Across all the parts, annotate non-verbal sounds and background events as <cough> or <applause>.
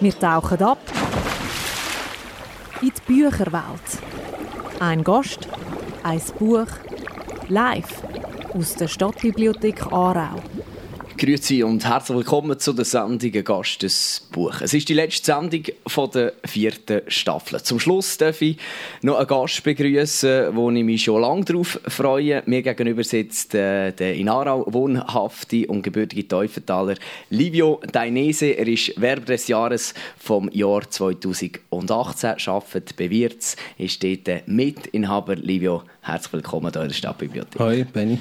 Wir tauchen ab in die Bücherwelt. Ein Gast, ein Buch, live aus der Stadtbibliothek Aarau. Grüezi und herzlich willkommen zu der Sendung Gast des Buch. Es ist die letzte Sendung der vierten Staffel. Zum Schluss darf ich noch einen Gast begrüßen, wo ich mich schon lange darauf freue. Mir gegenüber sitzt äh, der in Aarau wohnhafte und gebürtige Teufentaler Livio Dainese. Er ist Werber des Jahres vom Jahr 2018, arbeitet bei Wirz, ist dort Mitinhaber. Livio, herzlich willkommen hier in der Stadtbibliothek. Hi, Benny.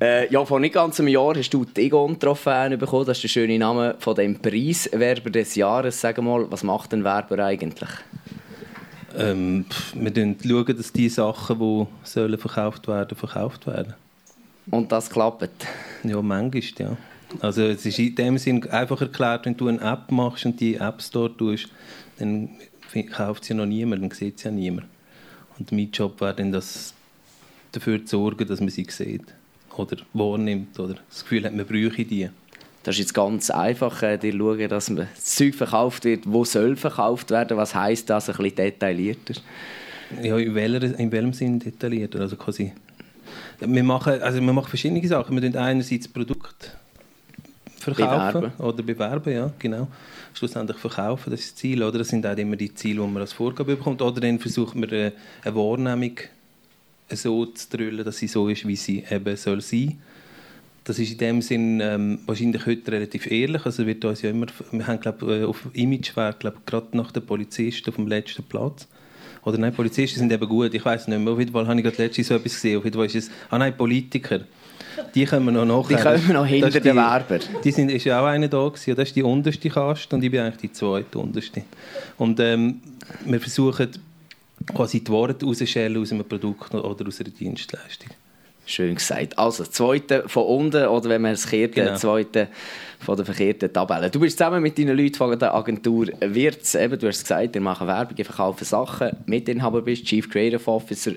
Äh, ja, vor nicht ganz einem Jahr hast du die Egon-Trophäe bekommen. Das ist der schöne Name von dem Preis Werber des Jahres. Sag mal, was macht ein Werber eigentlich? Ähm, wir schauen, dass die Sachen, die sollen verkauft werden, verkauft werden. Und das klappt? Ja, manchmal, ja. Also es ist in dem Sinn einfach erklärt, wenn du eine App machst und die App Store tust, dann kauft sie noch niemand, dann sieht sie ja niemand. Und mein Job wäre dann, das, dafür zu sorgen, dass man sie sieht oder wahrnimmt oder das Gefühl hat, man bräuchte die. Das ist jetzt ganz einfach, äh, dir schauen, dass das Zeug verkauft wird, wo soll verkauft werden. Was heisst das ein bisschen detaillierter? Ja, in, welcher, in welchem Sinn detaillierter? Also quasi, wir, machen, also wir machen verschiedene Sachen. Wir tun einerseits Produkt verkaufen bewerben. oder bewerben, ja, genau. Schlussendlich verkaufen, das ist das Ziel. Oder? Das sind auch immer die Ziele, die man als Vorgabe bekommt. Oder dann versucht man äh, eine Wahrnehmung so zu drüllen, dass sie so ist, wie sie eben soll sein. Das ist in dem Sinn ähm, wahrscheinlich heute relativ ehrlich. Also wird uns ja immer, wir haben glaub, äh, auf Imagewert glaube gerade nach den Polizisten auf dem letzten Platz. Oder nein, Polizisten sind eben gut. Ich weiß nicht mehr. Auf jeden Fall habe ich gerade letztens so etwas gesehen. Auf jeden Fall ist es, ah nein, Politiker. Die können wir noch nachher. Die können wir noch hinter den Werber. Die sind, ist ja auch einer da gewesen. Das ist die unterste Kaste und ich bin eigentlich die zweite unterste. Und ähm, wir versuchen quasi die Worte rausschälen aus einem Produkt oder aus einer Dienstleistung. Schön gesagt. Also, das zweite von unten, oder wenn man es kehrt, genau. zweite von der verkehrten Tabelle. Du bist zusammen mit deinen Leuten von der Agentur Wirtz, eben, du hast gesagt, ihr macht Werbung, ihr verkauft Sachen, Mitinhaber bist, Chief Creative Officer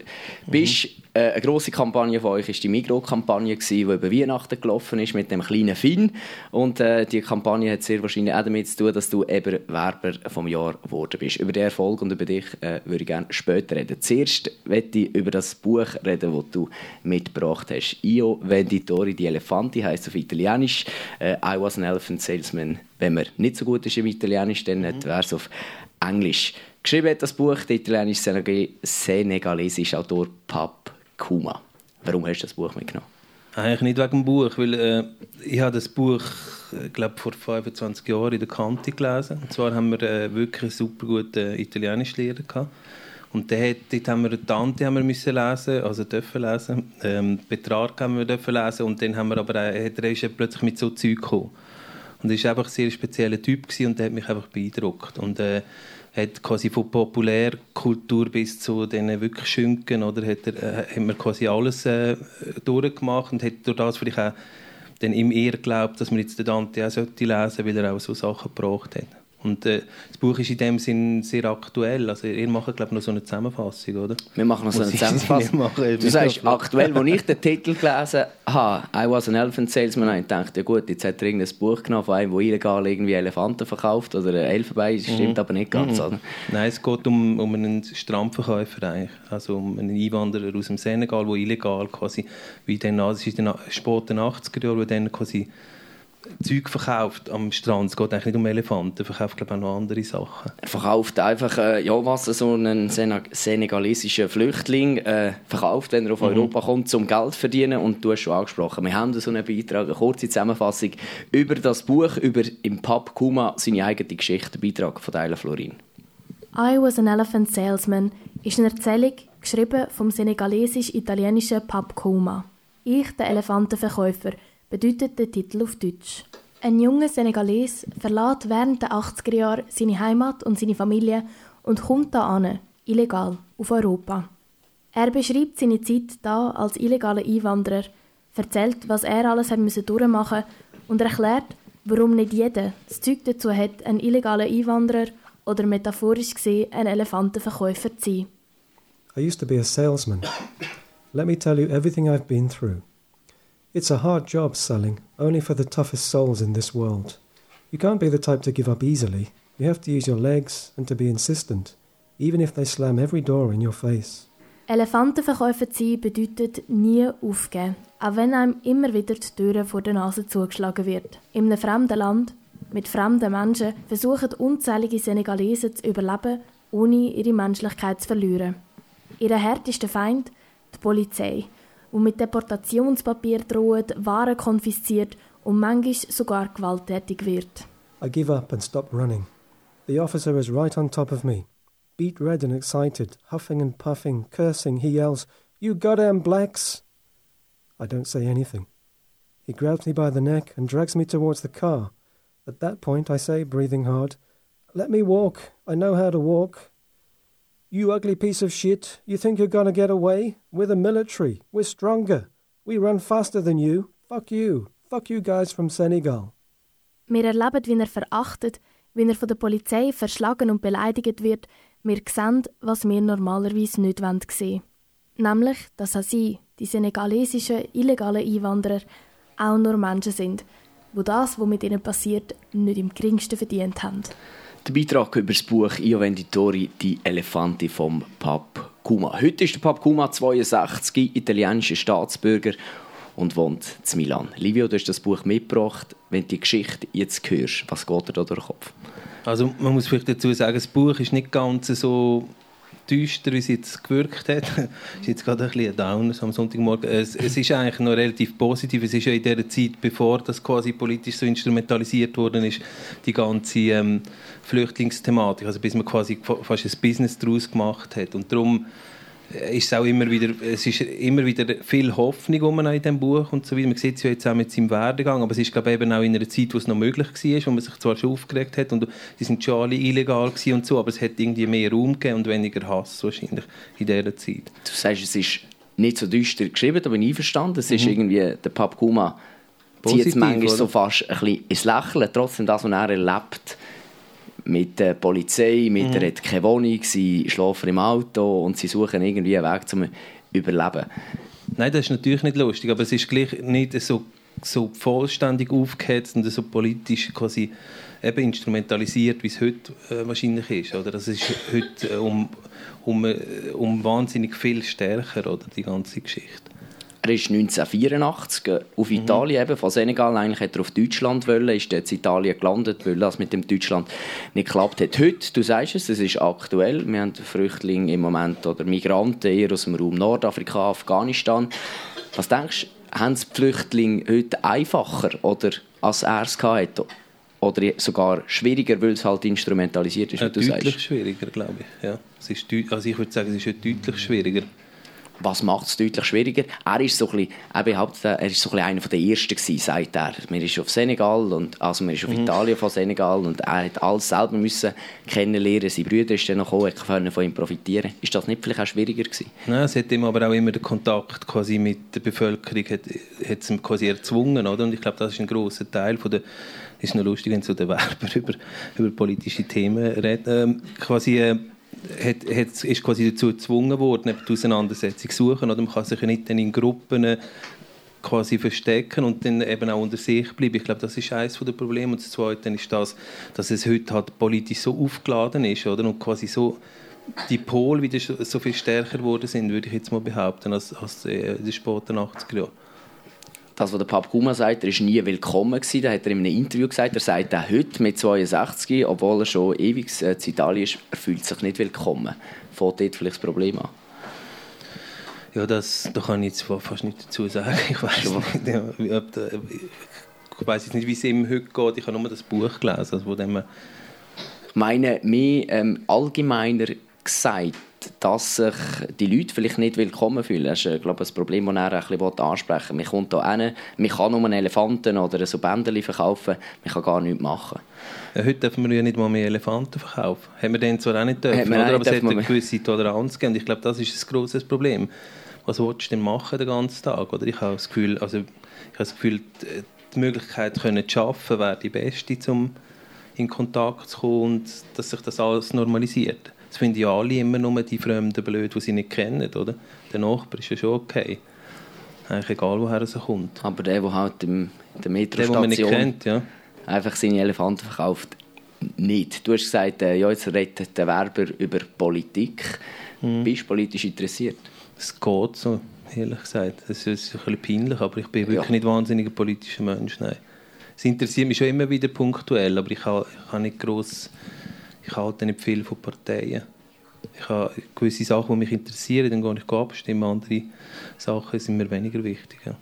bist. Mhm. Äh, eine grosse Kampagne von euch war die Migros-Kampagne, die über Weihnachten gelaufen ist mit dem kleinen Finn. Und äh, die Kampagne hat sehr wahrscheinlich auch damit zu tun, dass du eben Werber vom Jahr geworden bist. Über den Erfolg und über dich äh, würde ich gerne später reden. Zuerst möchte ich über das Buch reden, das du mitgebracht hast. Io Venditori di Elefanti heisst auf Italienisch. Äh, I was an elephant salesman. Wenn man nicht so gut ist im Italienisch, dann mhm. wäre es auf Englisch. Geschrieben hat das Buch der italienisch-senegalesische Autor Pap Kuma. Warum hast du das Buch mitgenommen? Eigentlich nicht wegen dem Buch, weil äh, ich habe das Buch äh, glaube vor 25 Jahren in der Kante gelesen. Und zwar haben wir äh, wirklich einen super guten Italienischlehrer gehabt. Und dort haben wir eine Tante haben wir müssen lesen, also dürfen lesen. Ähm, Betrag haben wir dürfen lesen und dann haben wir aber auch, er ist plötzlich mit so Zeug gekommen. Und er war einfach ein sehr spezieller Typ und der hat mich einfach beeindruckt. Und äh, hat quasi von Populärkultur bis zu den wirklich Schünken, oder hat, er, äh, hat man quasi alles äh, durchgemacht und hat durch das vielleicht auch dann eher geglaubt, dass man jetzt den Dante auch lesen sollte, weil er auch so Sachen gebraucht hat. Und äh, das Buch ist in dem Sinn sehr aktuell. Also ihr macht, glaube ich, noch so eine Zusammenfassung, oder? Wir machen noch so eine Zusammenfassung. Machen, du sagst, aktuell, als ich den Titel gelesen habe, «I was an elephant salesman», ich dachte, ja gut, jetzt hat er irgendein Buch genommen von einem, der illegal irgendwie Elefanten verkauft oder Elfenbein, das stimmt mhm. aber nicht ganz, mhm. oder? Nein, es geht um, um einen Strandverkäufer eigentlich. Also um einen Einwanderer aus dem Senegal, der illegal quasi, wie dann, das ist in den späten 80er Jahren, wo dann quasi Zeug verkauft am Strand. Es geht eigentlich nicht um Elefanten, er verkauft glaube ich, auch noch andere Sachen. Er verkauft einfach, äh, ja was, so einen senegalesischen Flüchtling äh, verkauft, wenn er auf mhm. Europa kommt, zum Geld zu verdienen. Und du hast schon angesprochen, wir haben so einen Beitrag, eine kurze Zusammenfassung über das Buch, über im Pub Kuma seine eigene Geschichte, Beitrag von Deila Florin. I was an elephant salesman ist eine Erzählung, geschrieben vom senegalesisch-italienischen Pub Kuma. Ich, der Elefantenverkäufer, bedeutet der Titel auf Deutsch. Ein junger Senegalese verlässt während der 80er Jahre seine Heimat und seine Familie und kommt da an, illegal, auf Europa. Er beschreibt seine Zeit da als illegaler Einwanderer, erzählt, was er alles hat müssen durchmachen und erklärt, warum nicht jeder das Zeug dazu hat, ein illegaler Einwanderer oder metaphorisch gesehen ein Elefantenverkäufer zu sein. I used to be a salesman. Let me tell you everything I've been through. It's a hard job selling, only for the toughest souls in this world. You can't be the type to give up easily. You have to use your legs and to be insistent, even if they slam every door in your face. Elefantenverkäufer sein bedeutet nie aufgeben, auch wenn einem immer wieder die Türen vor der Nase zugeschlagen wird. In einem fremden Land, mit fremden Menschen, versuchen unzählige Senegalesen zu überleben, ohne ihre Menschlichkeit zu verlieren. Ihr härtester Feind, die Polizei, und mit Deportationspapier droht, Waren konfisziert und manchmal sogar gewalttätig wird. I give up and stop running. The officer is right on top of me. Beat red and excited, huffing and puffing, cursing, he yells, You goddamn blacks! I don't say anything. He grabs me by the neck and drags me towards the car. At that point, I say, breathing hard, Let me walk. I know how to walk. You ugly piece of shit. You think you're gonna get away? We're the military. We're stronger. We run faster than you. Fuck you. Fuck you guys from Senegal. Wir erleben, wie er verachtet, wie er von der Polizei verschlagen und beleidigt wird. Wir sehen, was wir normalerweise nicht sehen wollen. Nämlich, dass auch sie, die senegalesischen illegalen Einwanderer, auch nur Menschen sind, wo das, was mit ihnen passiert, nicht im geringsten verdient haben. Der Beitrag über das Buch «Io Venditori, die Elefante» vom Pap Kuma. Heute ist der Pap Kuma 62, italienischer Staatsbürger und wohnt in Milan. Livio, du hast das Buch mitgebracht. Wenn du die Geschichte jetzt hörst, was geht dir da durch den Kopf? Also man muss vielleicht dazu sagen, das Buch ist nicht ganz so düster, wie es jetzt gewirkt hat. <laughs> Es ist jetzt gerade ein bisschen Downer am Sonntagmorgen. Es, es, ist eigentlich noch relativ positiv. Es ist ja in der Zeit, bevor das quasi politisch so instrumentalisiert worden ist, die ganze ähm, Flüchtlingsthematik, also bis man quasi fast ein Business daraus gemacht hat. Und darum ist es auch immer wieder, es ist immer wieder viel Hoffnung um in diesem Buch und so weiter. Man sieht es ja jetzt auch mit seinem Werdegang, aber es ist glaube ich, eben auch in einer Zeit, wo es noch möglich war, wo man sich zwar schon aufgeregt hat und die sind schon alle illegal und so, aber es hat irgendwie mehr Raum gegeben und weniger Hass wahrscheinlich in dieser Zeit. Du sagst, es ist nicht so düster geschrieben, aber einverstanden. Es ist mhm. irgendwie, der Pap Kuma zieht es manchmal oder? so fast ein bisschen ins Lächeln, trotzdem das, was er erlebt, mit der Polizei, mit mhm. er hat keine Wohnung, sie schlafen im Auto und sie suchen irgendwie einen Weg zum Überleben. Nein, das ist natürlich nicht lustig, aber es ist gleich nicht so, so vollständig aufgehetzt und so politisch quasi eben instrumentalisiert, wie es heute äh, wahrscheinlich ist. Oder? Das ist heute äh, um, um, äh, um wahnsinnig viel stärker, oder, die ganze Geschichte. Er ist 1984 auf mhm. Italien, eben, von Senegal, eigentlich hat er auf Deutschland wollen, ist jetzt in Italien gelandet, weil das mit dem Deutschland nicht geklappt hat. Heute, du sagst es, es ist aktuell, wir haben Flüchtlinge im Moment oder Migranten eher aus dem Raum Nordafrika, Afghanistan. Was denkst du, haben die Flüchtlinge heute einfacher oder als er es hatte? Oder sogar schwieriger, weil es halt instrumentalisiert ist, ja, deutlich sagst. schwieriger, glaube ich. Ja. Es ist, also ich würde sagen, es ist heute deutlich schwieriger was macht es deutlich schwieriger? Er ist so ein bisschen, er behauptet, er ist so ein bisschen einer der Ersten gewesen, sagt er. Man ist auf Senegal und also man ist auf mhm. Italien von Senegal und er hat alles selber müssen kennenlernen. Sein Bruder ist dann noch gekommen, er von ihm profitieren. Ist das nicht vielleicht auch schwieriger gewesen? Nein, es hat ihm aber auch immer den Kontakt quasi mit der Bevölkerung hat, hat es quasi erzwungen, oder? Und ich glaube, das ist ein großer Teil von der ist noch lustig, wenn so der Werber <laughs> über, über politische Themen redet. Ähm, quasi äh, hat, hat, ist quasi dazu gezwungen worden, die Auseinandersetzung zu suchen. Oder man kann sich nicht dann in Gruppen quasi verstecken und dann eben auch unter sich bleiben. Ich glaube, das ist eines der Probleme. Und das Zweite ist das, dass es heute halt politisch so aufgeladen ist oder? und quasi so die Pole wieder so viel stärker geworden sind, würde ich jetzt mal behaupten, als, als äh, in den späten 80er Jahren das, was der Pap Kuma sagt, er ist nie willkommen gewesen. Da hat er in einem Interview gesagt, er sagt auch heute mit 62, obwohl er schon ewig in Italien ist, er fühlt sich nicht willkommen. Fängt dort vielleicht das Problem an? Ja, das, da kann ich jetzt fast nichts dazu sagen. Ich weiß nicht, ja, ich weiß nicht, wie es ihm heute geht. Ich habe nur das Buch gelesen, also von dem meine mehr ähm, allgemeiner gesagt, dass sich die Leute vielleicht nicht willkommen fühlen. Das ist, äh, glaube ich, ein Problem, das er ein bisschen ansprechen will. Man kommt hier hin, man kann nur einen Elefanten oder so Bändchen verkaufen, man kann gar nichts machen. Ja, heute dürfen wir ja nicht mal mehr Elefanten verkaufen. Haben wir den zwar auch nicht dürfen, oder? aber es hat eine gewisse Toleranz gegeben. Ich glaube, das ist ein grosses Problem. Was willst du denn machen den ganzen Tag? Oder ich habe das Gefühl, also, ich habe das Gefühl die, die Möglichkeit können zu arbeiten wäre die beste, um in Kontakt zu kommen und dass sich das alles normalisiert. Das finden ja alle immer nur die Fremden blöd, die sie nicht kennen, oder? Der Nachbar ist ja schon okay. Eigentlich egal, woher er kommt. Aber der, der halt in der Metrostation der, kennt, ja. einfach seine Elefanten verkauft, nicht. Du hast gesagt, äh, ja, jetzt redet der Werber über Politik. Mhm. Bist du politisch interessiert? Es geht so, ehrlich gesagt. Das ist ein bisschen peinlich, aber ich bin wirklich ja. nicht wahnsinnig ein politischer Mensch, nein. Es interessiert mich schon immer wieder punktuell, aber ich habe, ich habe nicht gross, ich halte nicht viel von Parteien. Ich habe gewisse Sachen, die mich interessieren, dann gehe ich abstimmen, andere Sachen sind mir weniger wichtig. Ja.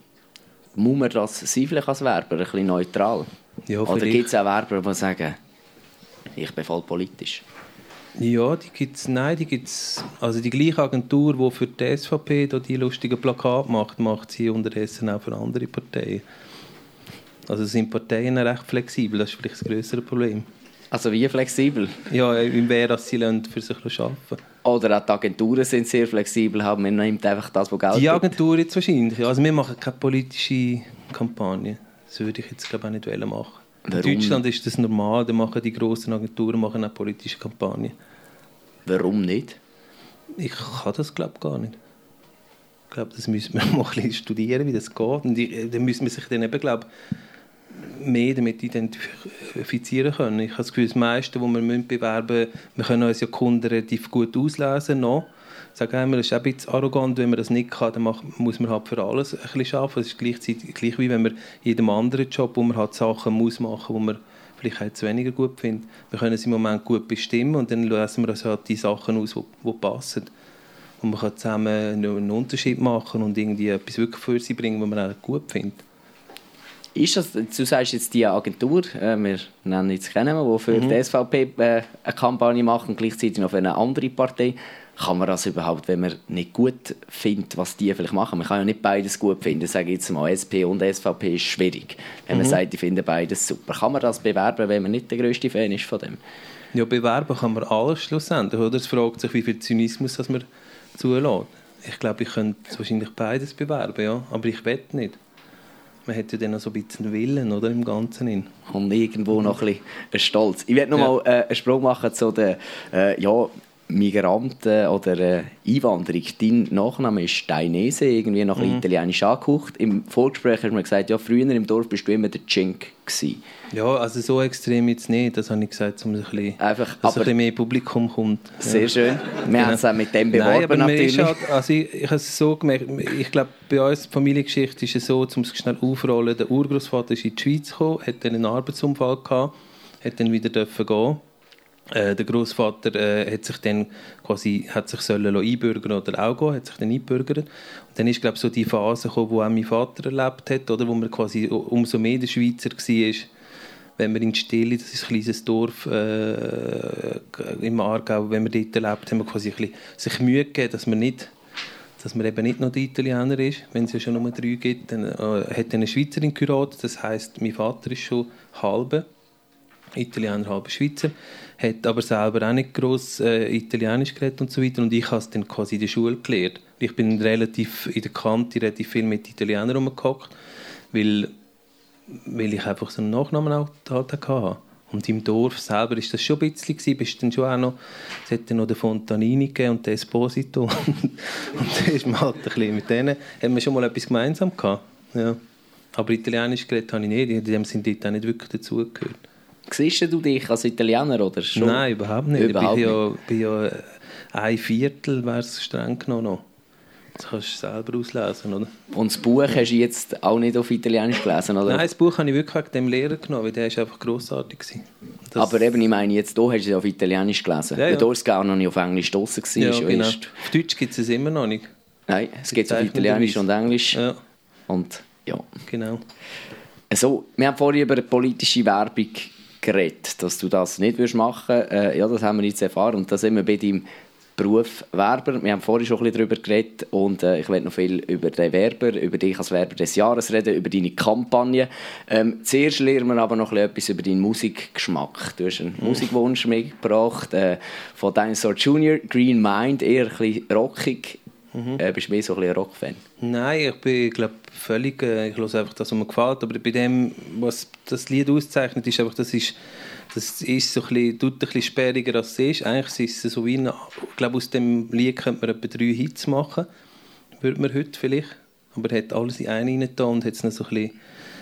Muss man das sein, vielleicht als Werber, ein bisschen neutral? Ja, Oder gibt es auch Werber, die sagen, ich bin voll politisch? Ja, die gibt's, nein, die gibt's, also die gleiche Agentur, die für die SVP da die lustigen Plakate macht, macht sie unterdessen auch für andere Parteien. Also sind Parteien recht flexibel, das ist vielleicht das größere Problem. Also wie flexibel? Ja, in wer sie für sich arbeiten Oder auch die Agenturen sind sehr flexibel, haben man nimmt einfach das, was Geld Die Agentur jetzt wahrscheinlich. Also wir machen keine politische Kampagne. Das würde ich jetzt glaube ich, auch nicht machen. Warum? In Deutschland ist das normal, da machen die grossen Agenturen machen auch politische Kampagnen. Warum nicht? Ich kann das glaube gar nicht. Ich glaube, das müssen wir <laughs> mal ein bisschen studieren, wie das geht. Und dann müssen wir sich dann eben, glaube mehr damit identifizieren können. Ich habe das Gefühl, das meiste, was wir bewerben müssen, wir können uns ja Kunden relativ gut auslesen noch. Sage einmal, das ist ein bisschen arrogant, wenn man das nicht kann, dann muss man halt für alles ein bisschen arbeiten. Es ist gleichzeitig gleich wie wenn man in jedem anderen Job, wo man halt Sachen muss machen, wo man vielleicht jetzt weniger gut findet. Wir können es im Moment gut bestimmen und dann lassen wir uns halt die Sachen aus, die passen. Und man kann zusammen einen Unterschied machen und irgendwie etwas wirklich für sie bringen, was man auch gut findet. Ist das, du sagst jetzt die Agentur, äh, wir nennen jetzt kennen wir, die für mhm. die SVP äh, eine Kampagne macht und gleichzeitig noch für eine andere Partei. Kann man das überhaupt, wenn man nicht gut findet, was die vielleicht machen? Man kann ja nicht beides gut finden. Ich sage jetzt mal, SP und SVP ist schwierig. Wenn man mhm. sagt, ich finde beides super. Kann man das bewerben, wenn man nicht der größte Fan ist von dem? Ja, bewerben kann man alles schlussendlich. Oder? Es fragt sich, wie viel Zynismus das man zulässt. Ich glaube, ich könnte wahrscheinlich beides bewerben, ja. aber ich wette nicht man hat ja dann noch so ein bisschen Willen oder, im Ganzen. In. Und irgendwo noch ein bisschen Stolz. Ich werde noch ja. mal äh, einen Sprung machen zu den äh, ja, Migranten oder äh, Einwanderung. Dein Nachname ist Dainese, irgendwie noch mhm. italienisch angehaucht. Im Vorgespräch hast du mir gesagt, ja, früher im Dorf bist du immer der Cink gewesen. Ja, also so extrem jetzt nicht. Das habe ich gesagt, um ein bisschen, Einfach, dass ein bisschen mehr Publikum kommt. Sehr ja. schön. Wir genau. haben es auch mit dem beworben Nein, aber natürlich. Halt, also ich, ich habe es so gemerkt, ich glaube, bei uns die Familiengeschichte ist es so, um es schnell aufrollen, der Urgroßvater ist in die Schweiz gekommen, hat dann einen Arbeitsunfall gehabt, hat dann wieder dürfen gehen äh, der Großvater äh, hat sich dann quasi hat sich sollen einbürgern oder auch gehen, hat sich dann einbürgert. Und dann ist glaube so die Phase gekommen, wo auch mein Vater erlebt hat, oder? Wo man quasi umso mehr der Schweizer war, wenn wir in Stille, das ist ein kleines Dorf äh, im Aargau, wenn wir dort erlebt haben, wir quasi ein bisschen sich Mühe gegeben, dass man nicht dass man eben nicht noch der Italiener ist, wenn es ja schon Nummer drei gibt, dann äh, hat eine Schweizerin geheiratet, das heißt, mein Vater ist schon halbe Italiener, halber Schweizer, hat aber selber auch nicht gross äh, Italienisch geredet und so weiter und ich habe es dann quasi in der Schule gelernt. Ich bin relativ in der Kante relativ viel mit Italienern rumgehockt, weil, weil ich einfach so einen Nachnamen hatte. Und im Dorf selber ist das schon ein bisschen gewesen, bist dann schon auch noch, es hat dann noch den Fontanini und den Esposito <laughs> und, und ist man halt ein bisschen mit denen, haben wir schon mal etwas gemeinsam gehabt, ja. Aber Italienisch geredet habe ich nicht, in dem sind die auch nicht wirklich dazugehört. Siehst du dich als Italiener oder schon? Nein, überhaupt nicht. Überhaupt ich bin, ja, bin ja ein Viertel, wäre es streng genommen noch. Das kannst du selber auslesen, oder? Und das Buch hast du jetzt auch nicht auf Italienisch gelesen, oder? Nein, das Buch habe ich wirklich wegen dem Lehrer genommen, weil der war einfach grossartig. Das Aber eben, ich meine, jetzt hier hast du es auf Italienisch gelesen. Ja, ja. Weil du gar noch nicht auf Englisch draussen war. Ja, genau. Auf Deutsch gibt es es immer noch nicht. Nein, es gibt es auf Italienisch und Englisch. Ja. Und ja. Genau. Also, wir haben vorhin über politische Werbung geredet, dass du das nicht machen würdest. Äh, ja, das haben wir jetzt erfahren und da sind wir bei deinem Beruf Werber. Wir haben vorhin schon ein bisschen darüber geredet und äh, ich werde noch viel über den Werber, über dich als Werber des Jahres reden, über deine Kampagne. Ähm, zuerst lernen wir aber noch etwas über deinen Musikgeschmack. Du hast einen mhm. Musikwunsch mitgebracht äh, von Dinosaur Jr., Green Mind, eher ein bisschen rockig. Mhm. Äh, bist du mehr so ein, Rock-Fan? Nein, ich bin, glaube völlig, äh, ich höre einfach das, was mir gefällt, aber bei dem, was das Lied auszeichnet, ist einfach, das ist, das ist so ein bisschen, tut ein bisschen sperriger, als es ist. Eigentlich ist es so wie, ich glaube, aus dem Lied könnte man etwa drei Hits machen, würde man heute vielleicht, aber er hat alles in einen reingetan und hat es noch so ein bisschen,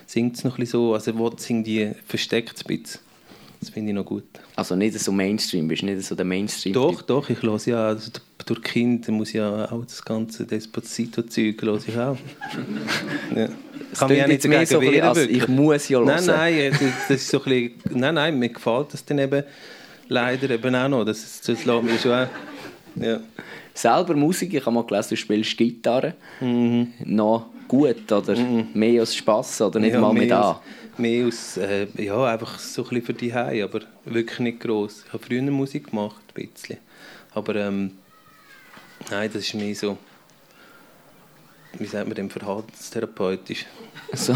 singt es noch ein bisschen so, also wo sind die versteckt ein bisschen. Das finde ich noch gut. Also nicht so Mainstream, bist nicht so der Mainstream? Doch, doch, ich höre ja also durch Kinder muss ja auch das ganze Despacito-Zeug höre ich auch. ja. <laughs> Das Kann mich auch nicht mehr so wehren, als ich muss ja hören. Nein, nein, das ist so ein bisschen, nein, nein, mir gefällt das dann eben leider eben auch noch. Das, ist, das lässt mich schon auch, ja. Selber Musik, ich habe mal gelesen, du spielst Gitarre. Mhm. Noch gut oder mhm. mehr aus Spass oder nicht ja, mal mit an? Mehr aus, äh, ja, einfach so ein bisschen für die Hause, aber wirklich nicht gross. Ich habe früher Musik gemacht, ein bisschen. Aber ähm, Nein, das ist mehr so. Wie sagt man dem verhaltenstherapeutisch? So.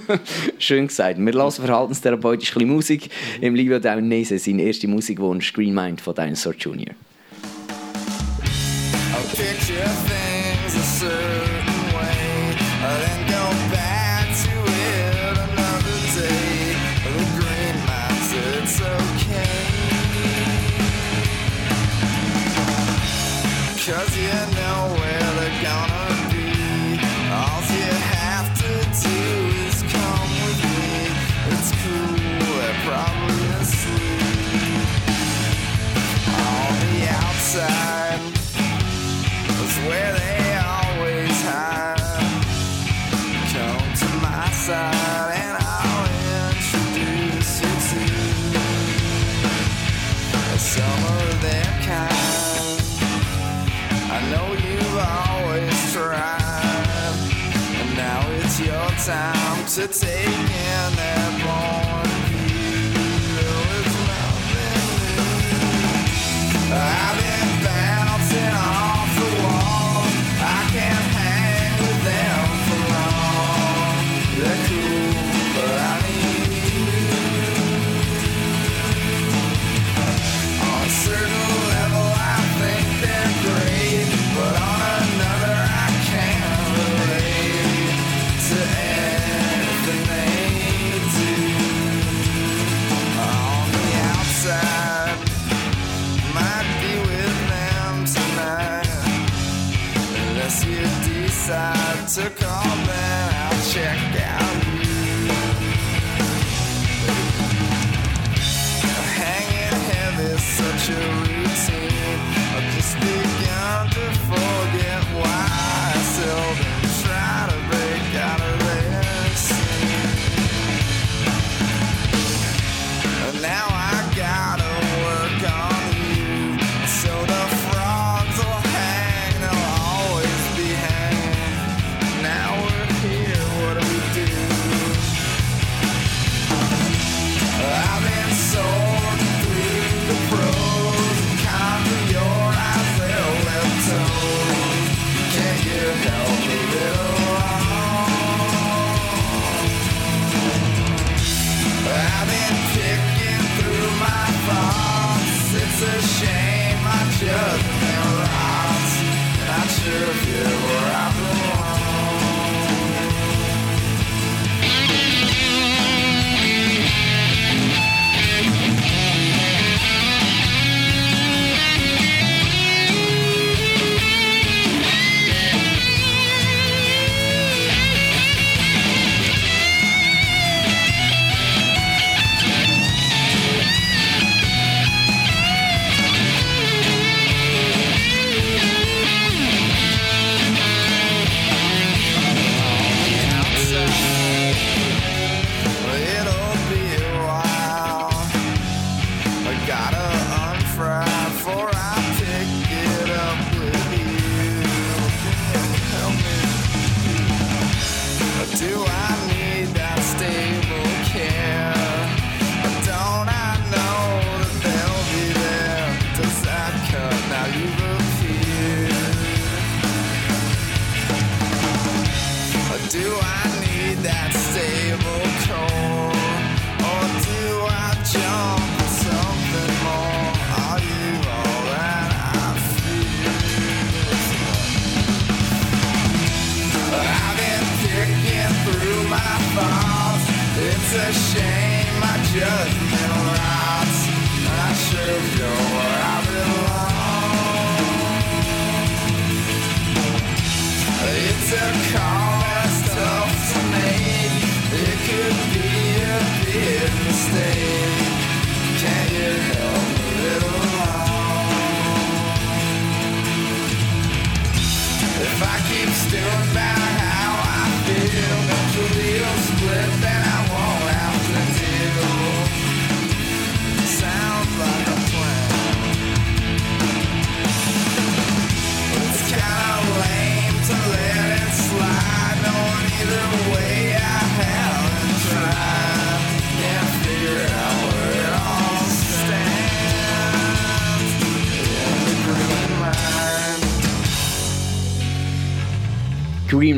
<laughs> Schön gesagt. Wir lassen verhaltenstherapeutisch ein bisschen Musik. Im Livio Daunese sein erster Musikwunsch Green Mind von Dinosaur Jr. I'll to take.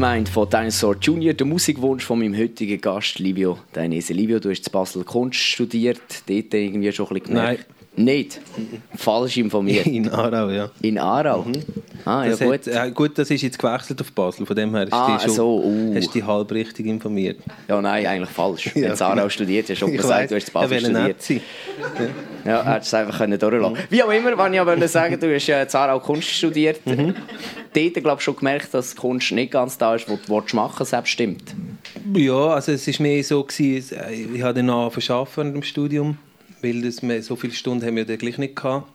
Mind von Dinosaur Junior, der Musikwunsch von meinem heutigen Gast, Livio Dainese. Livio, du hast in Basel Kunst studiert, dort irgendwie schon ein bisschen gemerkt. Nein. Nicht? Falsch informiert? <laughs> In Aarau, ja. In Aarau? Mhm. Ah, ja gut. Hat, äh, gut, das ist jetzt gewechselt auf Basel, von dem her ist ah, schon, so, uh. hast du dich halb richtig informiert. Ja, nein, eigentlich falsch. ja. Wenn du Aarau studiert hast, schon gesagt, du hast Basel ja, studiert. Ja, ja hättest es einfach können durchlassen können. Wie auch immer, wenn ich aber sagen du hast in Aarau Kunst studiert. Mhm. Dort, glaube ich, schon gemerkt, dass Kunst nicht ganz da ist, was du machen willst, selbst stimmt. Ja, also es war mehr so, gewesen, ich habe dann angefangen im Studium weil das, so viele Stunden haben wir dann gleich nicht gehabt.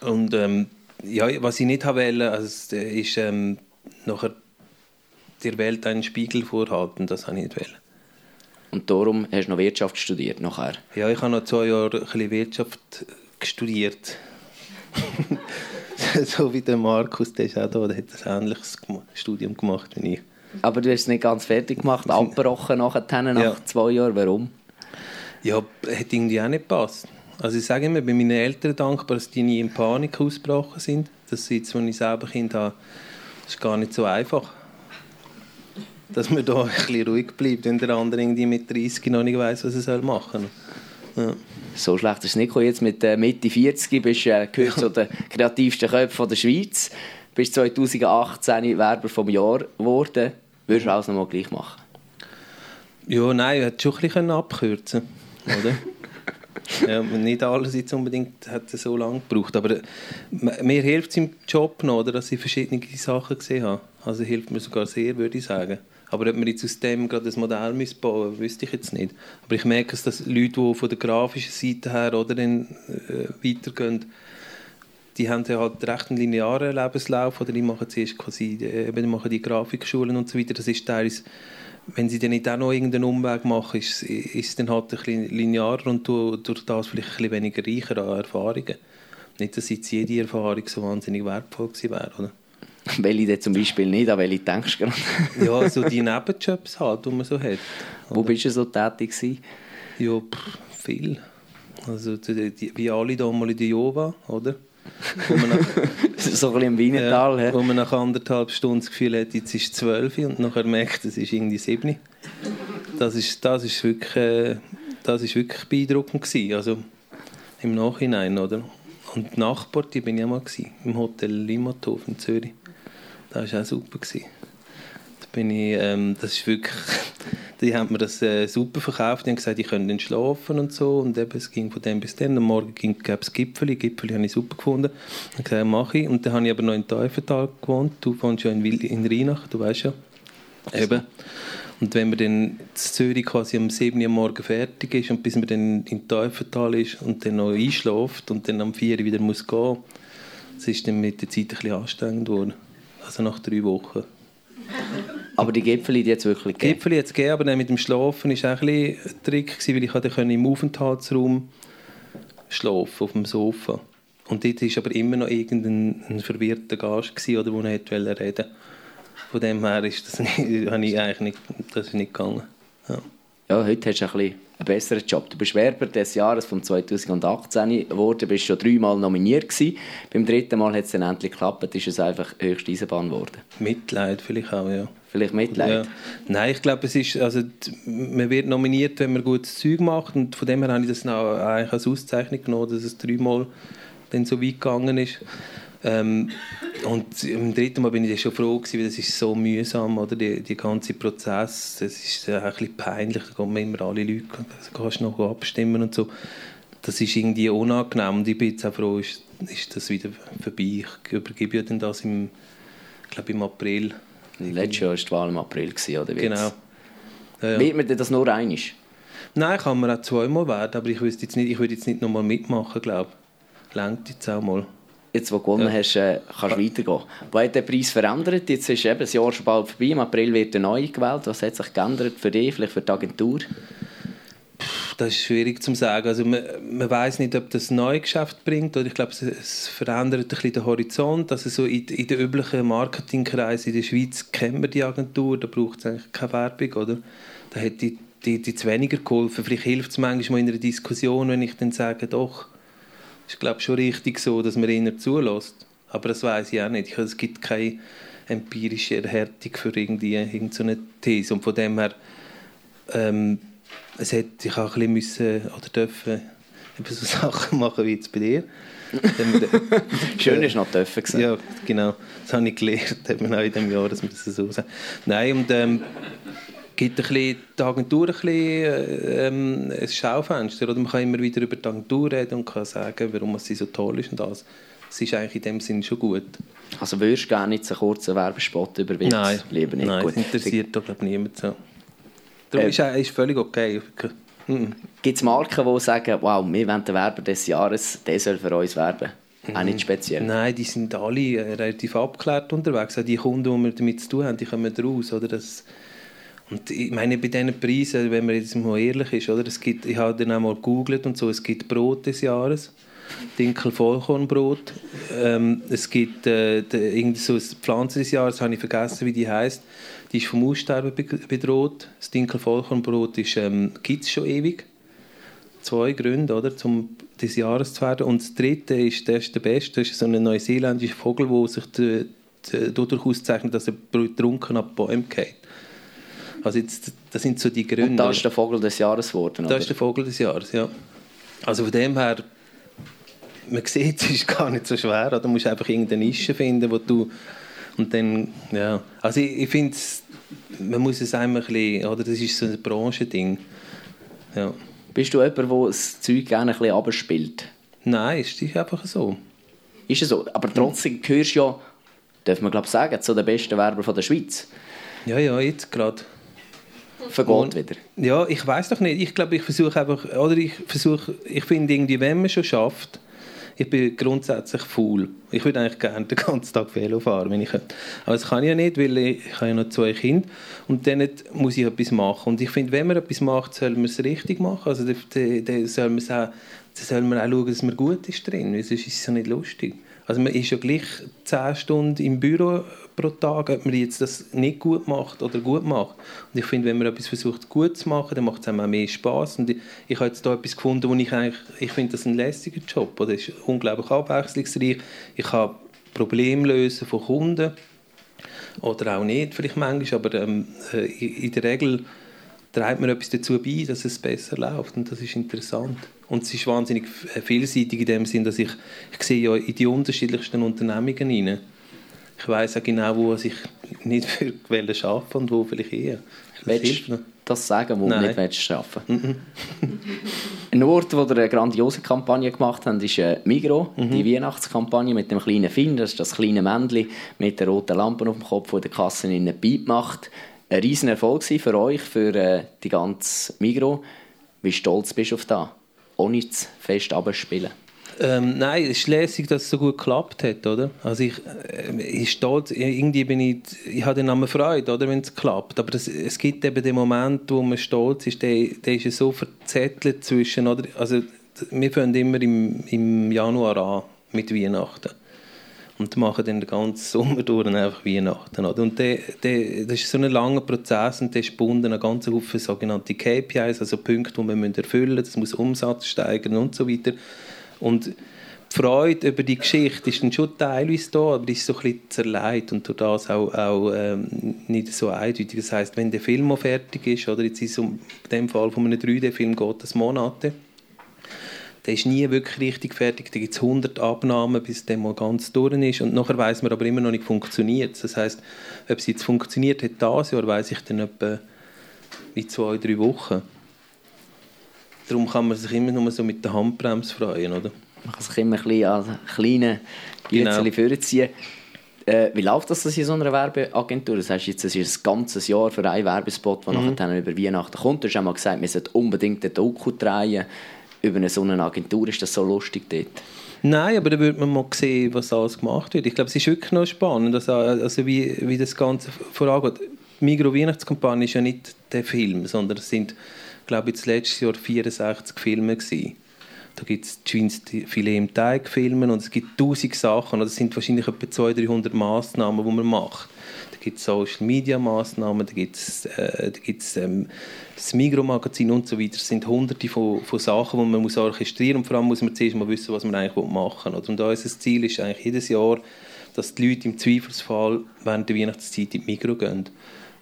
Und ähm, ja, was ich nicht wollte, also, ist ähm, nachher der Welt einen Spiegel vorhalten, das habe ich nicht wollen. Und darum hast du noch Wirtschaft studiert nachher? Ja, ich habe noch zwei Jahre ein Wirtschaft studiert. <laughs> so wie der Markus, der ist auch da, der hat ein ähnliches Studium gemacht wie ich. Aber du hast es nicht ganz fertig gemacht, <laughs> abgebrochen nachher, nach ja. zwei Jahren. Warum? Ja, hat irgendwie auch nicht gepasst. Also ich sage immer, bei meinen Eltern dankbar, dass die nie in Panik ausgebrochen sind. Das jetzt, als ich selber Kind habe, ist gar nicht so einfach. Dass man da <laughs> ein bisschen ruhig bleibt, wenn der andere irgendwie mit 30 noch nicht weiß, was er machen soll. Ja. So schlecht ist es nicht. Jetzt mit äh, Mitte 40 bist du äh, gehört zu den <laughs> kreativsten Köpfen der Schweiz. Bist 2018 Werber vom Jahr geworden. Würdest du alles noch mal gleich machen? Ja, nein, ich hätte schon ein bisschen abkürzen können oder? <laughs> ja, nicht alles jetzt unbedingt hat so lange gebraucht, aber mir hilft es im Job noch, oder, dass ich verschiedene Sachen gesehen habe. Also hilft mir sogar sehr, würde ich sagen. Aber ob wir jetzt aus dem gerade ein Modell bauen müssen, wüsste ich jetzt nicht. Aber ich merke, dass Leute, die von der grafischen Seite her oder dann, äh, weitergehen, die haben ja halt recht einen linearen Lebenslauf oder die machen zuerst quasi, äh, eben machen die Grafikschulen und so weiter. Das ist teilweise wenn sie dann nicht auch noch irgendeinen Umweg machen, ist, ist es dann halt ein bisschen linearer und durch das vielleicht ein bisschen weniger reicher an Erfahrungen. Nicht, dass jetzt jede Erfahrung so wahnsinnig wertvoll gewesen wäre, oder? <laughs> Welche denn zum Beispiel nicht, an welche denkst du gerade? <laughs> ja, so die Nebenjobs halt, die man so hat. Wo bist du so tätig gewesen? Ja, pff, viel. Also die, wie alle damals in der Jova, oder? <laughs> so ein im Wienertal. Ja, wo man nach anderthalb Stunden das Gefühl hat, jetzt ist es zwölf und nachher merkt, es ist irgendwie sieben. Das ist, das ist wirklich, äh, das ist wirklich beeindruckend gewesen, also im Nachhinein, oder? Und die Nachbar, die bin ich auch mal gewesen, im Hotel Limmathof in Zürich. Das war auch super. Gewesen. Bin ich, ähm, das ist wirklich <laughs> die haben mir das äh, super verkauft. Die haben gesagt, ich könnte dann schlafen und so. Und eben, es ging von dem bis dann. Am Morgen gab es Gipfeli. Gipfeli habe ich super gefunden. Ich gesagt, mache ich. Und dann habe ich aber noch in Teufental gewohnt. Du wohnst ja in, in Rheinach, du weißt ja. Eben. Und wenn man dann in Zürich quasi am 7 Uhr morgen fertig ist und bis man dann in Teufental ist und dann noch einschläft und dann am 4 Uhr wieder muss gehen, das ist dann mit der Zeit ein bisschen anstrengend geworden. Also nach drei Wochen. <laughs> Aber die Gipfel die jetzt wirklich gegeben? Gipfel jetzt gegeben, aber dann mit dem Schlafen war auch ein, ein Trick, weil ich hatte im Aufenthaltsraum schlafen auf dem Sofa. Und dort war aber immer noch irgendein verwirrter Gast, gewesen, oder, der nicht reden wollte. Von dem her ist das, <laughs> nicht, ich eigentlich nicht, das ist nicht gegangen. Ja. ja, heute hast du ein bisschen einen besseren Job. Du bist Werber des Jahres von 2018 geworden, bist schon dreimal nominiert gewesen. Beim dritten Mal hat es dann endlich geklappt, ist es einfach höchste Eisenbahn geworden. Mitleid vielleicht auch, ja. Vielleicht Mitleid? Ja. Nein, ich glaube, es ist, also, man wird nominiert, wenn man gutes Zeug macht und von dem her habe ich das auch eigentlich als Auszeichnung genommen, dass es dreimal dann so weit gegangen ist. Ähm, und im dritten Mal bin ich schon froh gewesen, weil das ist so mühsam, oder? Die, die ganze Prozess, das ist ein bisschen peinlich, da kommen immer alle Leute, da kannst du noch abstimmen und so. Das ist irgendwie unangenehm und ich bin jetzt auch froh, ist, ist das wieder vorbei. Ich übergebe ja dann das im, ich glaube im April Letztes Jahr war die Wahl im April, oder wie Genau. Ja. Wird man das nur einig? Nein, kann man auch zweimal werden, aber ich, jetzt nicht, ich würde jetzt nicht nochmal mitmachen, glaube ich. Längt jetzt auch mal. Jetzt, wo du gewonnen ja. hast, äh, kannst du weitergehen. Wo hat der Preis verändert? Jetzt ist eben das Jahr schon bald vorbei, im April wird er neu gewählt. Was hat sich geändert für dich, vielleicht für die Agentur? Das ist schwierig zu sagen. Also man, man weiß nicht, ob das ein neues Geschäft bringt oder ich glaube, es, es, verändert ein bisschen den Horizont. Also so in, in den üblichen Marketingkreisen in der Schweiz kennt man die Agentur, da braucht es eigentlich keine Werbung, oder? Da hat die, die, die weniger geholfen. Vielleicht hilft es manchmal in einer Diskussion, wenn ich dann sage, doch, ist glaube schon richtig so, dass man ihnen zulässt. Aber das weiß ich auch nicht. Es gibt keine empirische Erhärtung für irgendwie irgendeine These. Und von dem her, ähm, es hätte ich auch ein bisschen müssen oder dürfen so <laughs> Sachen machen wie jetzt bei dir. <laughs> Schön ist noch dürfen gewesen. Ja, genau. Das habe ich gelernt, hat man auch in diesem Jahr, dass man das so sagt. Nein, und ähm, gibt ein bisschen, die Agentur ein, bisschen, ähm, ein Schaufenster. Oder man kann immer wieder über die Agentur reden und kann sagen, warum sie so toll ist und das. Das ist eigentlich in dem Sinne schon gut. Also würdest du gerne jetzt einen kurzen Werbespot über Witz? Nein, lieber nicht. Nein, gut. das interessiert doch niemand so. Darum äh, ist es völlig okay. Mhm. Gibt es Marken, die sagen, wow, wir wollen den Werber des Jahres, der soll für uns werben? Mhm. Auch nicht speziell? Nein, die sind alle äh, relativ abgeklärt unterwegs. Auch die Kunden, die wir damit zu tun haben, die kommen raus. Oder? Das, und ich meine, bei diesen Preisen, wenn man jetzt mal ehrlich ist, oder? Es gibt, ich habe dann auch mal gegoogelt und so, es gibt Brot des Jahres. Dinkel Vollkornbrot. Ähm, es gibt äh, irgendwie so eine Pflanze des Jahres, habe ich vergessen, wie die heißt. Die ist vom Aussterben bedroht. Das Dinkel Vollkornbrot ähm, gibt es schon ewig. Zwei Gründe, oder, um des Jahres zu werden. Und das dritte ist, der ist der beste, das ist so ein neuseeländischer Vogel, der sich dadurch auszeichnet, dass er trunken ab Bäumen geht. Also jetzt, das sind so die Gründe. Und da ist der Vogel des Jahres geworden, Da ist der Vogel des Jahres, ja. Also von dem her, man sieht, <laughs> es ist gar nicht so schwer. Oder? Du musst einfach irgendeine Nische finden, wo du und dann, ja, also ich, ich finde, man muss es einmal ein bisschen, oder das ist so ein Branchending. Ja. Bist du jemand, der das Zeug gerne ein bisschen abspielt? Nein, ist einfach so. Ist es so? Aber trotzdem gehörst du ja, darf man glaube ich sagen, zu den besten Werbern der Schweiz. Ja, ja, jetzt gerade. Vergeht wieder. Ja, ich weiß doch nicht. Ich glaube, ich versuche einfach, oder ich versuche, ich finde irgendwie, wenn man schon schafft, ich bin grundsätzlich faul. Ich würde eigentlich gerne den ganzen Tag Velo fahren, wenn ich. Aber das kann ich ja nicht, weil ich, ich habe ja noch zwei Kinder und dann muss ich etwas machen. Und ich finde, wenn man etwas macht, soll man es richtig machen. Also dann, soll man auch, schauen, dass man gut ist drin, sonst ist es ja nicht lustig. Also man ist ja gleich 10 Stunden im Büro pro Tag, ob man jetzt das nicht gut macht oder gut macht. Und ich finde, wenn man etwas versucht gut zu machen, dann macht es einem auch mehr Spaß. Und ich, ich habe jetzt da etwas gefunden, wo ich eigentlich, ich finde das ein lässiger Job. Oder ist unglaublich abwechslungsreich. Ich kann Probleme lösen von Kunden oder auch nicht, vielleicht manchmal, aber ähm, äh, in der Regel trägt man etwas dazu bei, dass es besser läuft und das ist interessant. Und es ist wahnsinnig vielseitig in dem Sinn, dass ich, ich sehe ja in die unterschiedlichsten Unternehmungen hinein ich weiß auch genau, wo ich nicht für arbeiten und wo vielleicht eher. Das willst du das sagen, wo Nein. du nicht arbeiten willst? <laughs> Ein Ort, wo ihr eine grandiose Kampagne gemacht habt, ist äh, Migro, mhm. die Weihnachtskampagne mit dem kleinen Finn, das ist das kleine Männchen mit der roten Lampe auf dem Kopf, der der Kasse in einen Beat macht. Ein riesen Erfolg für euch, für äh, die ganze Migro. Wie stolz bist du auf das? Ohne zu fest abspielen. Ähm, nein, es ist lässig, dass es so gut geklappt hat, oder? Also ich, äh, ich stolz, irgendwie bin ich, ich habe dann immer Freude, oder, wenn es klappt. Aber das, es gibt eben den Moment, wo man stolz ist, der, der ist so verzettelt zwischen, oder? Also wir fangen immer im, im Januar an mit Weihnachten und machen dann den ganzen Sommer durch einfach Weihnachten. Oder? Und der, der, das ist so ein langer Prozess und der ist gebunden an ganz Haufen sogenannte KPIs, also Punkte, die man erfüllen müssen. Das muss Umsatz steigern und so weiter. Und die Freude über die Geschichte ist dann schon teilweise da, aber ist so ein bisschen zerlegt und durch das auch, auch ähm, nicht so eindeutig. Das heißt, wenn der Film auch fertig ist, oder jetzt ist um, in dem Fall von einem 3D-Film geht das Monate, der ist nie wirklich richtig fertig. Da gibt es 100 Abnahmen, bis der mal ganz durch ist. Und nachher weiß man aber immer noch nicht, funktioniert Das heißt, ob es jetzt funktioniert hat dieses Jahr, weiß ich dann etwa in zwei, drei Wochen. Darum kann man sich immer nur so mit der Handbremse freuen, oder? Man kann sich immer ein bisschen an kleinen Gützchen genau. vorziehen. Äh, wie läuft das, in so einer Werbeagentur? Das heißt jetzt, es ist ein ganzes Jahr für einen Werbespot, der mhm. nachher über Weihnachten kommt. Du hast einmal gesagt, wir sollten unbedingt den Doku drehen. Über eine so eine Agentur ist das so lustig dort? Nein, aber da würde man mal sehen, was alles gemacht wird. Ich glaube, es ist wirklich noch spannend, also, also wie, wie das Ganze vorangeht. Die Migro Weihnachtskampagne ist ja nicht der Film, sondern es sind glaube ich, letztes Jahr 64 Filme gewesen. Da gibt es Filet im Teig Filme und es gibt tausend Sachen. Es sind wahrscheinlich etwa 200, 300 Massnahmen, die man macht. Da gibt es Social Media Massnahmen, da gibt es äh, ähm, das Mikromagazin und so weiter. Es sind hunderte von, von Sachen, die man muss orchestrieren muss. Vor allem muss man zuerst mal wissen, was man eigentlich machen will. Und unser Ziel ist eigentlich jedes Jahr dass die Leute im Zweifelsfall während der Weihnachtszeit in die Mikro gehen.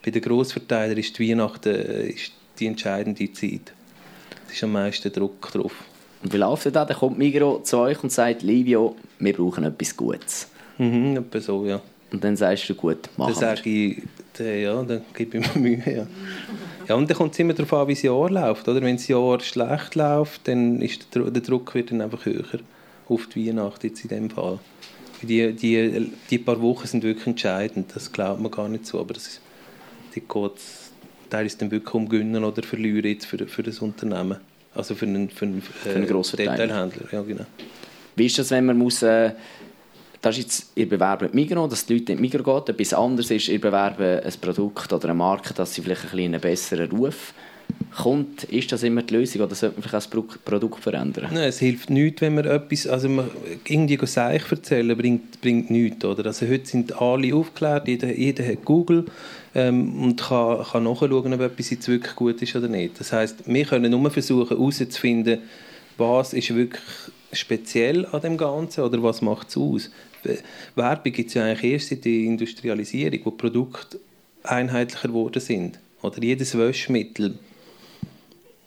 Bei den Grossverteilern ist die Weihnachten äh, ist die entscheidende Zeit. Es ist am meisten Druck drauf. Und wie läuft das? Dann kommt Migro zu euch und sagt, Livio, wir brauchen etwas Gutes. Mhm, etwa so, ja. Und dann sagst du, gut, machen Dann sage ich, dann, ja, dann gebe ich mir Mühe, ja. Ja, und dann kommt es immer darauf an, wie das Jahr läuft. Oder? Wenn das Jahr schlecht läuft, dann ist der, der Druck wird dann einfach höher. Auf die Weihnacht jetzt in dem Fall. Die, die, die paar Wochen sind wirklich entscheidend. Das glaubt man gar nicht so. Aber das ist, die geht teilweise dann wirklich um Gewinnen oder Verlieren jetzt für, für das Unternehmen. Also für einen, für einen, für einen grossen Detailhändler. Ja, genau. Wie ist das, wenn man muss... Äh, das ist jetzt, ihr bewerbt Migros, dass die Leute in Migros gehen. Etwas anderes ist, ihr bewerbt ein Produkt oder eine Marke, dass sie vielleicht ein einen besseren Ruf kommt. Ist das immer die Lösung oder sollte man vielleicht auch das Produkt verändern? Nein, es hilft nichts, wenn man etwas, also man irgendwie Seich erzählen, bringt, bringt nichts. Oder? Also heute sind alle aufgeklärt, jeder, jeder hat Google ähm, und kann, kann nachschauen, ob etwas jetzt wirklich gut ist oder nicht. Das heißt, wir können nur versuchen herauszufinden, was ist wirklich speziell an dem Ganzen oder was macht es aus. Werbung gibt es ja eigentlich erst seit der Industrialisierung, wo Produkte einheitlicher geworden sind. Oder jedes Waschmittel.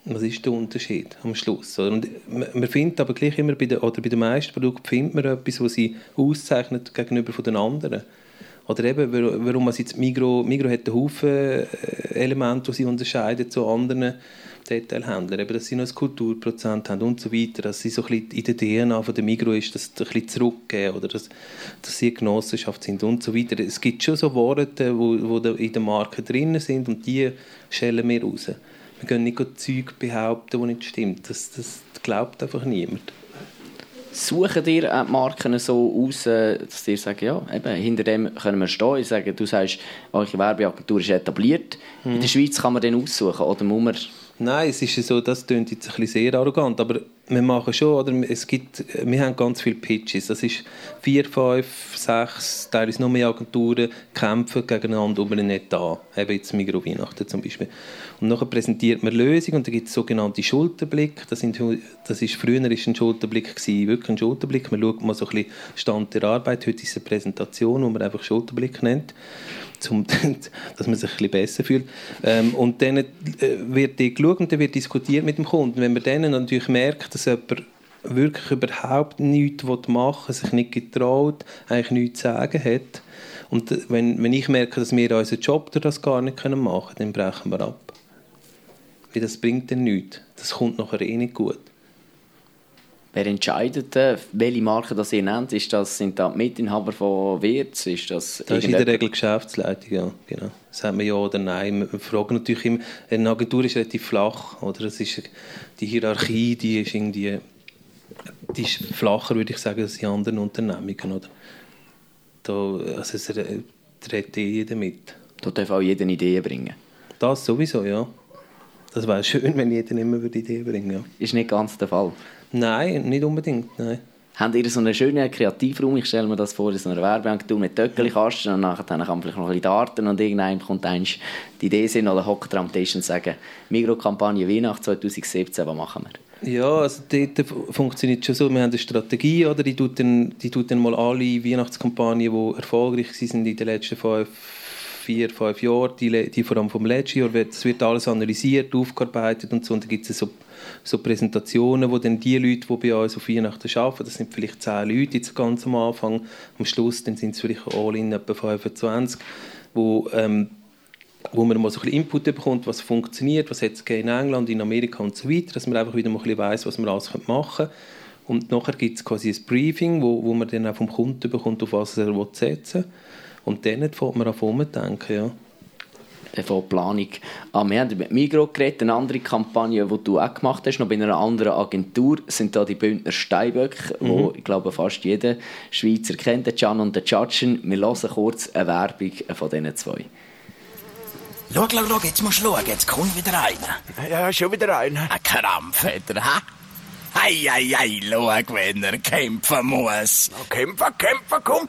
Was ist der Unterschied am Schluss? Und man findet aber gleich immer bei den, oder bei den meisten Produkten findet man etwas, was sie auszeichnet gegenüber von den anderen. Oder eben, warum man jetzt Migro, Migro hat einen Haufen äh, Elemente, die sie unterscheiden zu anderen Detailhändlern. Eben, dass sie noch ein Kulturprozent haben und so weiter. Dass sie so ein bisschen in der DNA von der Migro ist, dass sie ein bisschen zurückgeben oder dass, dass sie eine Genossenschaft sind und so weiter. Es gibt schon so Worte, die in der Marke drin sind und die schellen wir raus. Wir können nicht Zeug behaupten, die nicht stimmt. Das, das glaubt einfach niemand. Suchen dir die Marken so aus, dass ihr sagt, ja, eben, hinter dem können wir stehen. Ich sage, du sagst, eure Werbeagentur ist etabliert. Mhm. In der Schweiz kann man den aussuchen oder muss man Nein, es ist so, das klingt jetzt ein bisschen sehr arrogant, aber wir machen schon, oder? Es gibt, wir haben ganz viele Pitches, das ist vier, fünf, sechs, teilweise noch mehr Agenturen kämpfen gegeneinander um einen Etat, eben jetzt Migros Weihnachten zum Beispiel. Und nachher präsentiert man Lösungen und da gibt es sogenannte Schulterblick, das, sind, das ist, früher ist ein Schulterblick gewesen, wirklich ein Schulterblick, man schaut mal so ein bisschen Stand der Arbeit, heute ist es eine Präsentation, wo man einfach Schulterblick nennt zum, <laughs> dass man sich ein besser fühlt. Ähm, und dann äh, wird die geschaut und dann wird diskutiert mit dem Kunden. Wenn man dann natürlich merkt, dass jemand wirklich überhaupt nichts machen will, sich nicht getraut, eigentlich nichts zu sagen hat, und wenn, wenn ich merke, dass wir unseren Job das gar nicht machen können, dann brechen wir ab. Weil das bringt dann nichts. Das kommt nachher eh nicht gut. Wer entscheidet, welche Marke das ihr nennt? Ist das, sind das Mitinhaber von Wirtz? Ist das, das ist in der Regel Geschäftsleitung, ja. Genau. Sagt man ja oder nein. Wir fragen natürlich immer, eine Agentur ist relativ flach. Oder? Das ist, die Hierarchie die ist irgendwie die ist flacher, würde ich sagen, als in anderen Unternehmungen. Oder? Da, also es eh jeder mit. Da darf auch jeder Ideen bringen? Das sowieso, ja. Das wäre schön, wenn jeder immer Ideen bringen würde. Ja. Ist nicht ganz der Fall? Nein, nicht unbedingt. Nein. Habt ihr so einen schönen Kreativraum? Ich stelle mir das vor, so eine Werbeagentur mit Töckeli-Kasten und nachher kann man vielleicht noch ein bisschen darten und irgendwann kommt eins die Idee sind oder hockt am Tisch und sagen, Mikrokampagne Weihnacht 2017, was machen wir? Ja, also dort funktioniert schon so, wir haben eine Strategie, oder? die tut dann, die tut dann mal alle Weihnachtskampagnen, die erfolgreich sind in den letzten fünf, vier, fünf Jahren, die, die vor allem vom letzten Jahr, es wird alles analysiert, aufgearbeitet und so, und dann gibt es so so Präsentationen, wo dann die Leute, die bei uns auf Weihnachten arbeiten, das sind vielleicht zehn Leute jetzt ganz am Anfang, am Schluss dann sind es vielleicht all in etwa 25, wo, ähm, wo man mal so ein bisschen Input bekommt, was funktioniert, was hat es in England, in Amerika und so weiter, dass man einfach wieder mal ein bisschen weiss, was man alles machen könnte. Und nachher gibt es quasi ein Briefing, wo, wo man dann auch vom Kunden bekommt, auf was er setzen will. Und dann fängt man an umzudenken, ja von Planung an. Wir haben mit Migro geredet, eine andere Kampagne, die du auch gemacht hast, noch bei einer anderen Agentur, sind da die Bündner Steinböck, mhm. wo ich glaube fast jeder Schweizer kennt, den Can und den Judgen. Wir hören kurz eine Werbung von diesen zwei. Schau, schau, schau, jetzt musst du schauen, jetzt kommt wieder einer. Ja, schon wieder einer. Ein Krampf hat er, ha? Hei, hei, hei, schau, wenn er kämpfen muss. Kämpfen, kämpfen, komm.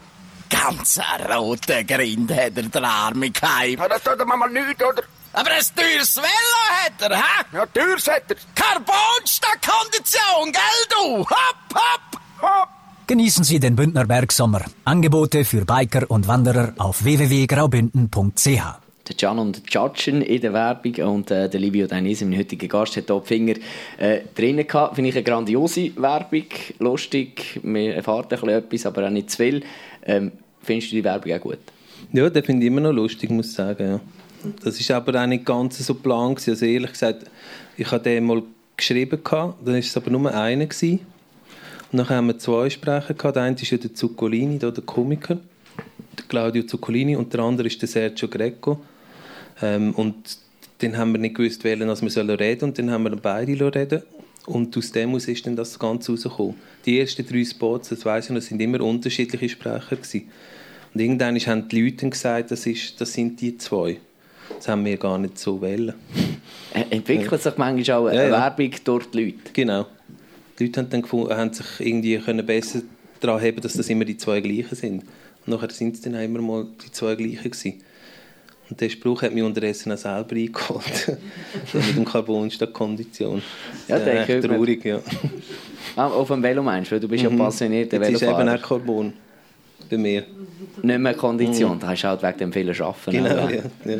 Ganz ein roter Grind hat er der Arme geheim. Ja, das tut ihm mal nichts, oder? Aber ein teures Velo hat er, hä? Ja, teures hat er. Carbon statt Kondition, gell du? Hopp, hopp! Hopp! Genießen Sie den Bündner Bergsommer. Angebote für Biker und Wanderer auf www.graubünden.ch. Der Can und Judgen in der Werbung und äh, der Livio Dainis, mein heutiger Gast, hat hier die Finger äh, drinnen gehabt. Finde ich eine grandiose Werbung, lustig, man erfahrt ein etwas, aber auch nicht zu viel. Ähm, findest du die Werbung auch gut? Ja, den finde ich immer noch lustig, muss ich sagen, ja. Das ist aber auch nicht ganz so plan gewesen. Also ehrlich gesagt, ich habe den mal geschrieben, gehabt, dann war es aber nur einer. Gewesen. Und dann haben wir zwei Sprecher gehabt. Der eine ist ja der Zuccolini, der Komiker, Claudio Zuccolini, und der andere ist der Sergio Greco. Ähm, und dann haben wir nicht gewusst, wählen, als wir sollen reden und dann haben wir beide reden und aus dem aus ist dann das Ganze rausgekommen. Die ersten drei Spots, das weiss ich noch, sind immer unterschiedliche Sprecher gewesen. Und irgendwann haben die Leute gesagt, das, ist, das sind die zwei. Das haben wir gar nicht so wollen. Entwickelt sich manchmal auch eine ja, ja. Werbung durch die Leute? Genau. Die Leute haben, dann gefunden, haben sich irgendwie können besser daran heben, dass das immer die zwei gleichen sind. Und nachher sind es dann immer mal die zwei gleichen gewesen. Und der Spruch hat mich unterdessen auch selber eingeholt. <laughs> mit dem Carbon statt Kondition. Ja, das ist traurig, ja. Ah, auf dem Velo meinst du? Du bist mhm. ja passionierter Velofahrer. Das ist eben auch Carbon bei mir. Nicht mehr Kondition, mhm. da hast du halt wegen dem vielen Arbeiten. Genau, ja. ja.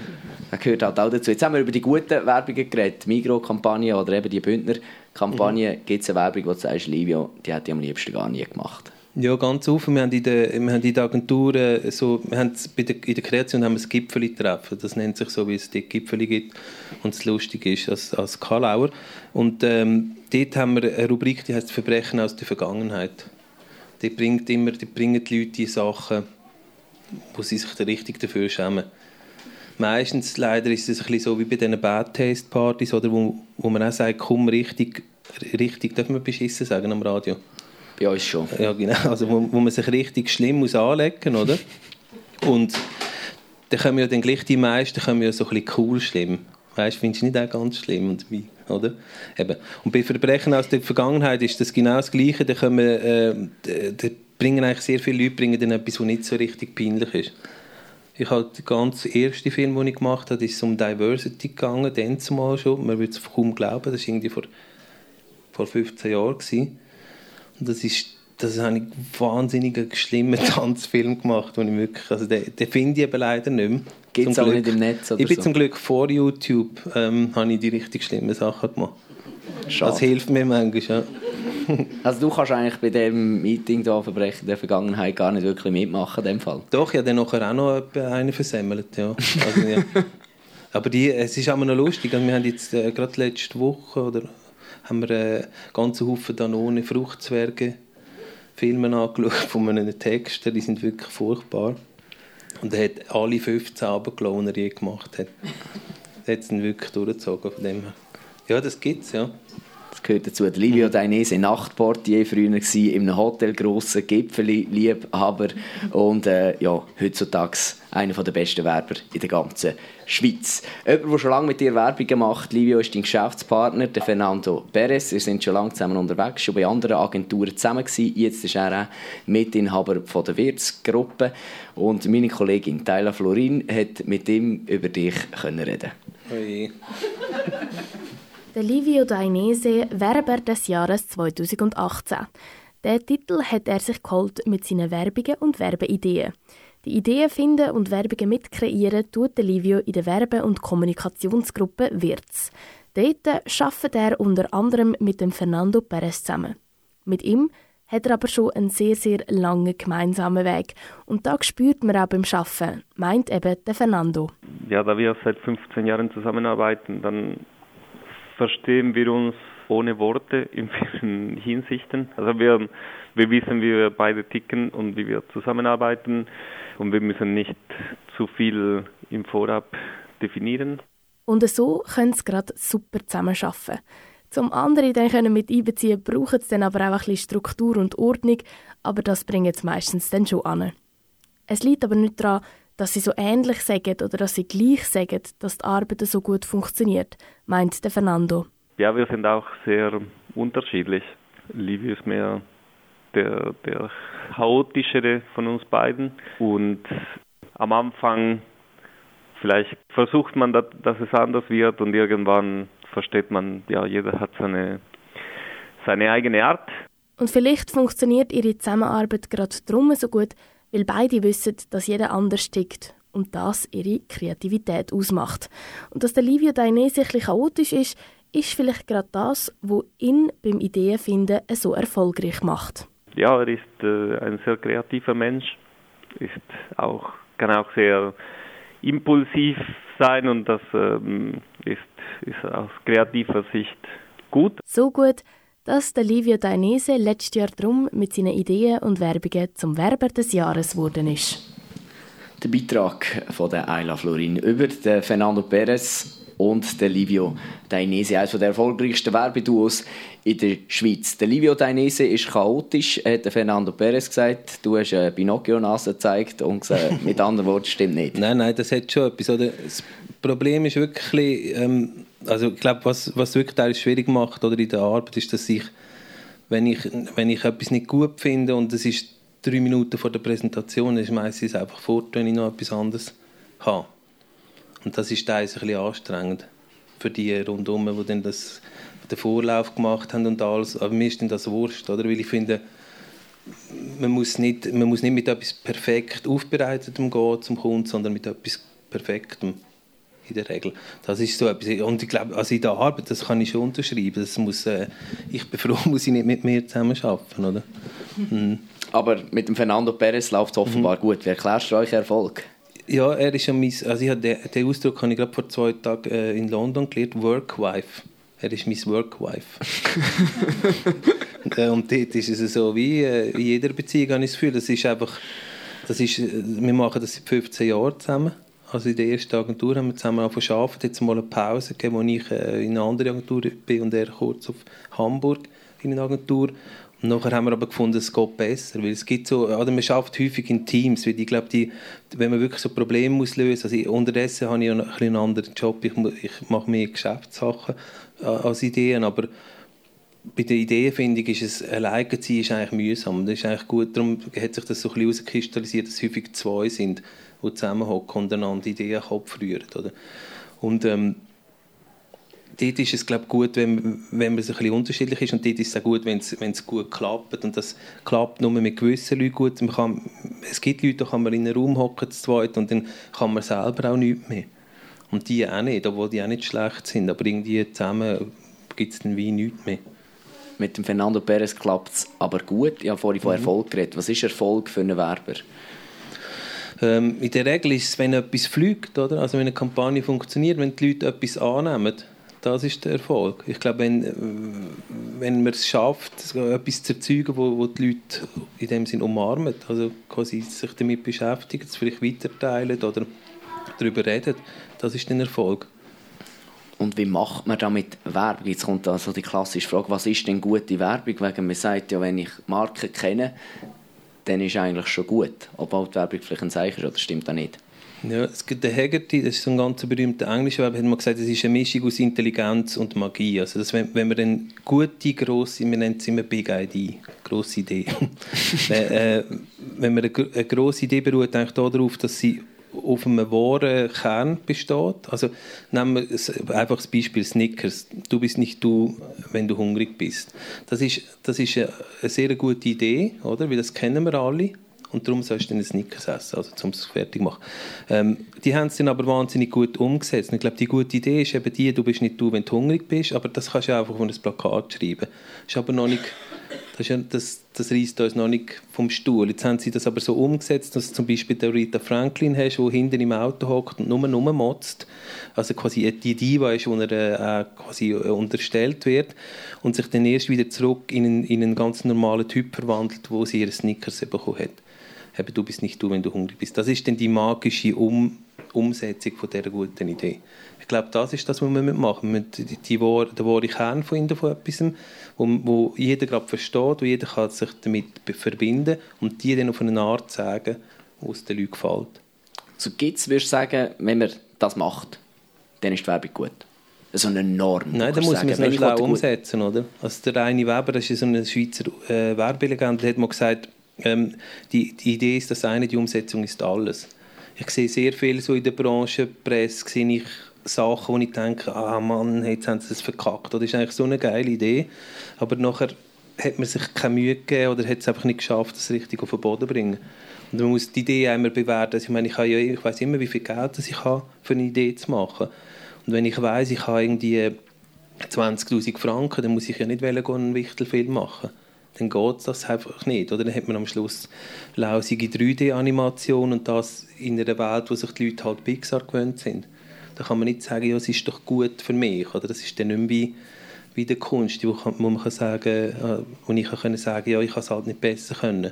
Das gehört halt auch dazu. Jetzt haben wir über die guten Werbungen geredet, Migro-Kampagne oder eben die Bündner-Kampagne. Mhm. Gibt es eine Werbung, wo du sagst, Livio, die hätte ich am liebsten gar nie gemacht? Ja, ganz offen. Wir haben in der, wir haben in der Agentur äh, so, wir haben bei der, in der Kreation haben wir das Gipfeli-Treffen. Das nennt sich so, wie es die Gipfeli gibt und es lustig ist als, als Kalauer. Und ähm, dort haben wir eine Rubrik, die heißt Verbrechen aus der Vergangenheit. Die bringt immer, die bringen die Leute Sachen, wo sie sich richtig dafür schämen. Meistens leider ist es ein bisschen so wie bei diesen Bad Taste Partys, wo, wo man auch sagt, komm richtig, richtig, darf man beschissen sagen am Radio? Bei uns schon. Ja, genau. Also, wo, wo man sich richtig schlimm muss anlegen oder? Und dann wir ja dann gleich die meisten wir ja so ein bisschen cool schlimm. Weißt, findest du nicht auch ganz schlimm und wie, oder? Eben. Und bei Verbrechen aus der Vergangenheit ist das genau das Gleiche. Da, wir, äh, da bringen eigentlich sehr viele Leute bringen dann etwas, was nicht so richtig peinlich ist. Ich habe den ganz ersten Film, den ich gemacht habe, ist um Diversity gegangen, dann zumal schon. Man würde es kaum glauben, das war irgendwie vor, vor 15 Jahren. Gewesen. Und das ist das habe ich wahnsinnig schlimmen <laughs> Tanzfilm gemacht, den ich wirklich, also den, den finde ich eben leider nicht mehr. Gibt es auch nicht im Netz Ich bin so. zum Glück vor YouTube, ähm, habe ich die richtig schlimmen Sachen gemacht. Schade. Das hilft mir manchmal, ja. <laughs> also du kannst eigentlich bei dem Meeting da Verbrechen der Vergangenheit gar nicht wirklich mitmachen, in dem Fall? Doch, ich habe dann nachher auch noch einen versemmelt, ja. Also, ja. <laughs> Aber die, es ist auch noch lustig, also wir haben jetzt äh, gerade letzte Woche oder haben wir einen ganzen Haufen Danone Fruchtzwerge Filme angeschaut von einem Texter, die sind wirklich furchtbar. Und er hat alle 15 runtergelassen, die er je gemacht hat. Er hat es dann wirklich durchgezogen von dem her. Ja, das gibt es, ja. Das gehört dazu. Der Livio mhm. Dainese, Nachtportier früher gewesen, in einem Hotel, grossen Gipfeli, Liebhaber und äh, ja, heutzutage einer der besten Werber in der ganzen Schweiz. Jemand, der schon lange mit dir Werbung gemacht Livio ist dein Geschäftspartner, der Fernando Perez. Wir sind schon lange zusammen unterwegs, schon bei anderen Agenturen zusammen gewesen. Jetzt ist er auch Mitinhaber von der Wirtsgruppe und meine Kollegin Tyler Florin hat mit ihm über dich können reden. Hey. Der Livio Dainese, Werber des Jahres 2018. Der Titel hat er sich geholt mit seinen Werbungen und Werbeideen. Die Ideen finden und Werbungen mitkreieren tut Livio in der Werbe- und Kommunikationsgruppe Wirz. Dort arbeitet er unter anderem mit dem Fernando Perez zusammen. Mit ihm hat er aber schon einen sehr, sehr langen gemeinsamen Weg. Und da spürt man auch beim Arbeiten, meint eben der Fernando. Ja, da wir seit 15 Jahren zusammenarbeiten, dann verstehen wir uns ohne Worte in vielen <laughs> Hinsichten. Also wir, wir wissen, wie wir beide ticken und wie wir zusammenarbeiten und wir müssen nicht zu viel im Vorab definieren. Und so können sie gerade super zusammenarbeiten. Zum anderen dann können mit einbeziehen, brauchen sie dann aber auch ein bisschen Struktur und Ordnung, aber das bringen sie meistens dann schon an. Es liegt aber nicht daran, dass sie so ähnlich sagen oder dass sie gleich sagen, dass die Arbeit so gut funktioniert, meint der Fernando. Ja, wir sind auch sehr unterschiedlich. Livio ist mehr der, der chaotischere von uns beiden und am Anfang vielleicht versucht man, dass, dass es anders wird und irgendwann versteht man, ja, jeder hat seine, seine eigene Art Und vielleicht funktioniert ihre Zusammenarbeit gerade darum so gut, weil beide wissen, dass jeder anders tickt und das ihre Kreativität ausmacht. Und dass der Livio Dainese ein chaotisch ist, ist vielleicht gerade das, was ihn beim Ideenfinden so erfolgreich macht. Ja, er ist äh, ein sehr kreativer Mensch, ist auch, kann auch sehr impulsiv sein und das ähm, ist, ist aus kreativer Sicht gut. So gut, dass der Livio Dainese letztes Jahr drum mit seinen Ideen und Werbungen zum Werber des Jahres geworden ist. Der Beitrag von der Ayla Florin über den Fernando Perez und der Livio Dainese, eines der erfolgreichsten Werbeduos in der Schweiz. Der Livio Dainese ist chaotisch, hat Fernando Perez gesagt. Du hast eine Pinocchio-Nase gezeigt und gesagt, <laughs> mit anderen Worten stimmt nicht. Nein, nein, das hat schon etwas. Oder? Das Problem ist wirklich, ähm, also ich glaube, was, was wirklich teils schwierig macht oder in der Arbeit, ist, dass ich, wenn ich, wenn ich etwas nicht gut finde und es ist drei Minuten vor der Präsentation, ist meistens einfach fort, wenn ich noch etwas anderes habe. Und das ist teils ein bisschen anstrengend für die rundherum, die dann das, den Vorlauf gemacht haben und alles. Aber mir ist dann das Wurscht, oder? Weil ich finde, man muss nicht, man muss nicht mit etwas perfekt aufbereitetem gehen zum Kunden, sondern mit etwas Perfektem in der Regel. Das ist so etwas. Und ich glaube, also in der Arbeit, das kann ich schon unterschreiben. Das muss, äh, ich bin froh, <laughs> muss ich nicht mit mir zusammen arbeiten, oder? Mhm. Aber mit dem Fernando Perez läuft es offenbar mhm. gut. Wie erklärst du euch Erfolg? Ja, er ist ja mein, also ich habe den, den Ausdruck habe ich gerade vor zwei Tagen äh, in London gelernt, Workwife. Er ist mein Workwife. <laughs> Äh, und dort ist es so, wie äh, in jeder Beziehung habe ich das Gefühl, das ist einfach, das ist, äh, wir machen das seit 15 Jahren zusammen. Also in der ersten Agentur haben wir zusammen angefangen zu arbeiten, jetzt mal eine Pause gegeben, wo ich äh, in eine andere Agentur bin und er kurz auf Hamburg in eine Agentur. Nachher haben wir aber gefunden, es geht besser, weil es gibt so, oder man schafft häufig in Teams, weil ich glaube, die, wenn man wirklich so Probleme muss lösen, also ich, unterdessen habe ich ein einen anderen Job, ich, ich mache mehr Geschäftssachen äh, als Ideen, aber bei der Ideenfindung ist es, alleine zu sein ist eigentlich mühsam. Das ist eigentlich gut, darum hat sich das so ein bisschen herauskristallisiert, dass es häufig zwei sind, die zusammenhocken und einander Ideen in den Kopf rühren. Oder? Und ähm, dort ist es glaube gut, wenn, wenn man so ein bisschen unterschiedlich ist und dort ist es auch gut, wenn es, wenn es gut klappt und das klappt nur mit gewissen Leuten gut. Man kann, es gibt Leute, da kann man in einen Raum hocken zu zweit und dann kann man selber auch nichts mehr. Und die auch nicht, obwohl die auch nicht schlecht sind, aber irgendwie zusammen gibt es dann wie nichts mehr. Mit dem Fernando Perez klappt es aber gut. Ich habe vorhin von mhm. Erfolg geredet. Was ist Erfolg für einen Werber? Ähm, in der Regel ist es, wenn etwas fliegt, oder? also wenn eine Kampagne funktioniert, wenn die Leute etwas annehmen, das ist der Erfolg. Ich glaube, wenn, wenn man es schafft, etwas zu erzeugen, wo, wo die Leute in dem Sinn umarmen, also quasi sich damit beschäftigen, es vielleicht weiterteilen oder darüber reden, das ist der Erfolg. Und wie macht man damit Werbung? Jetzt kommt also die klassische Frage, was ist denn gute Werbung? Wegen man sagt ja, wenn ich Marken kenne, dann ist eigentlich schon gut. Obwohl die Werbung vielleicht ein Zeichen ist, oder stimmt das nicht? Ja, es gibt den Haggerty, das ist so ein ganz berühmter englischer Werbung, hat man gesagt, das ist eine Mischung aus Intelligenz und Magie. Also das, wenn, wenn man eine gute, grosse, wir nennen es immer Big ID, grosse Idee. <laughs> äh, wenn man eine, eine grosse Idee beruht, eigentlich darauf, dass sie auf einem wahren Kern besteht. Also nehmen wir einfach das Beispiel Snickers. Du bist nicht du, wenn du hungrig bist. Das ist, das ist eine, eine sehr gute Idee, oder? Weil das kennen wir alle. Und darum sollst du einen Snickers essen, also um es fertig zu machen. Ähm, die haben es dann aber wahnsinnig gut umgesetzt. Und ich glaube, die gute Idee ist eben die, du bist nicht du, wenn du hungrig bist, aber das kannst du einfach auf ein Plakat schreiben. Das ist aber noch nicht das, ja, das, das reißt uns noch nicht vom Stuhl. Jetzt haben sie das aber so umgesetzt, dass du zum Beispiel der Rita Franklin hast, die hinten im Auto hockt und nur rummotzt. Also quasi die Diva ist, die er äh, quasi äh, unterstellt wird und sich dann erst wieder zurück in einen, in einen ganz normalen Typ verwandelt, wo sie ihre Snickers bekommen hat. Eben, du bist nicht du, wenn du hungrig bist. Das ist dann die magische um Umsetzung von dieser guten Idee. Ich glaube, das ist das, was wir machen müssen. Die, die, die, der wahre Kern von, von etwas wo, wo jeder gerade versteht, wo jeder kann sich damit verbinden und die dann auf eine Art sagen, wo es den Leuten gefällt. So gibt es, würdest du sagen, wenn man das macht, dann ist die Werbung gut? So eine Norm. Nein, da muss man es noch schlau umsetzen, oder? Also der Reini Weber, das ist so ein Schweizer äh, Werbelegende, der hat mal gesagt, ähm, die, die Idee ist das eine, die Umsetzung ist alles. Ich sehe sehr viel so in der Branche, Presse, sehe ich Sachen, wo ich denke, ah Mann, jetzt haben sie es verkackt. Das ist eigentlich so eine geile Idee. Aber nachher hat man sich keine Mühe gegeben oder hat es einfach nicht geschafft, das richtig auf den Boden zu bringen. Und man muss die Idee einmal bewerten. Also ich meine, ich, ja, ich weiß immer, wie viel Geld das ich habe, für eine Idee zu machen. Und wenn ich weiß, ich habe irgendwie 20'000 Franken, dann muss ich ja nicht einen Wichtelfilm machen. Dann geht das einfach nicht. Oder dann hat man am Schluss lausige 3D-Animation und das in einer Welt, wo sich die Leute halt Pixar gewöhnt sind. Da kann man nicht sagen, ja, es ist doch gut für mich. Oder das ist dann nicht wie, wie der Kunst, wo, wo man kann sagen, äh, wo ich kann sagen, ja, ich kann es halt nicht besser können.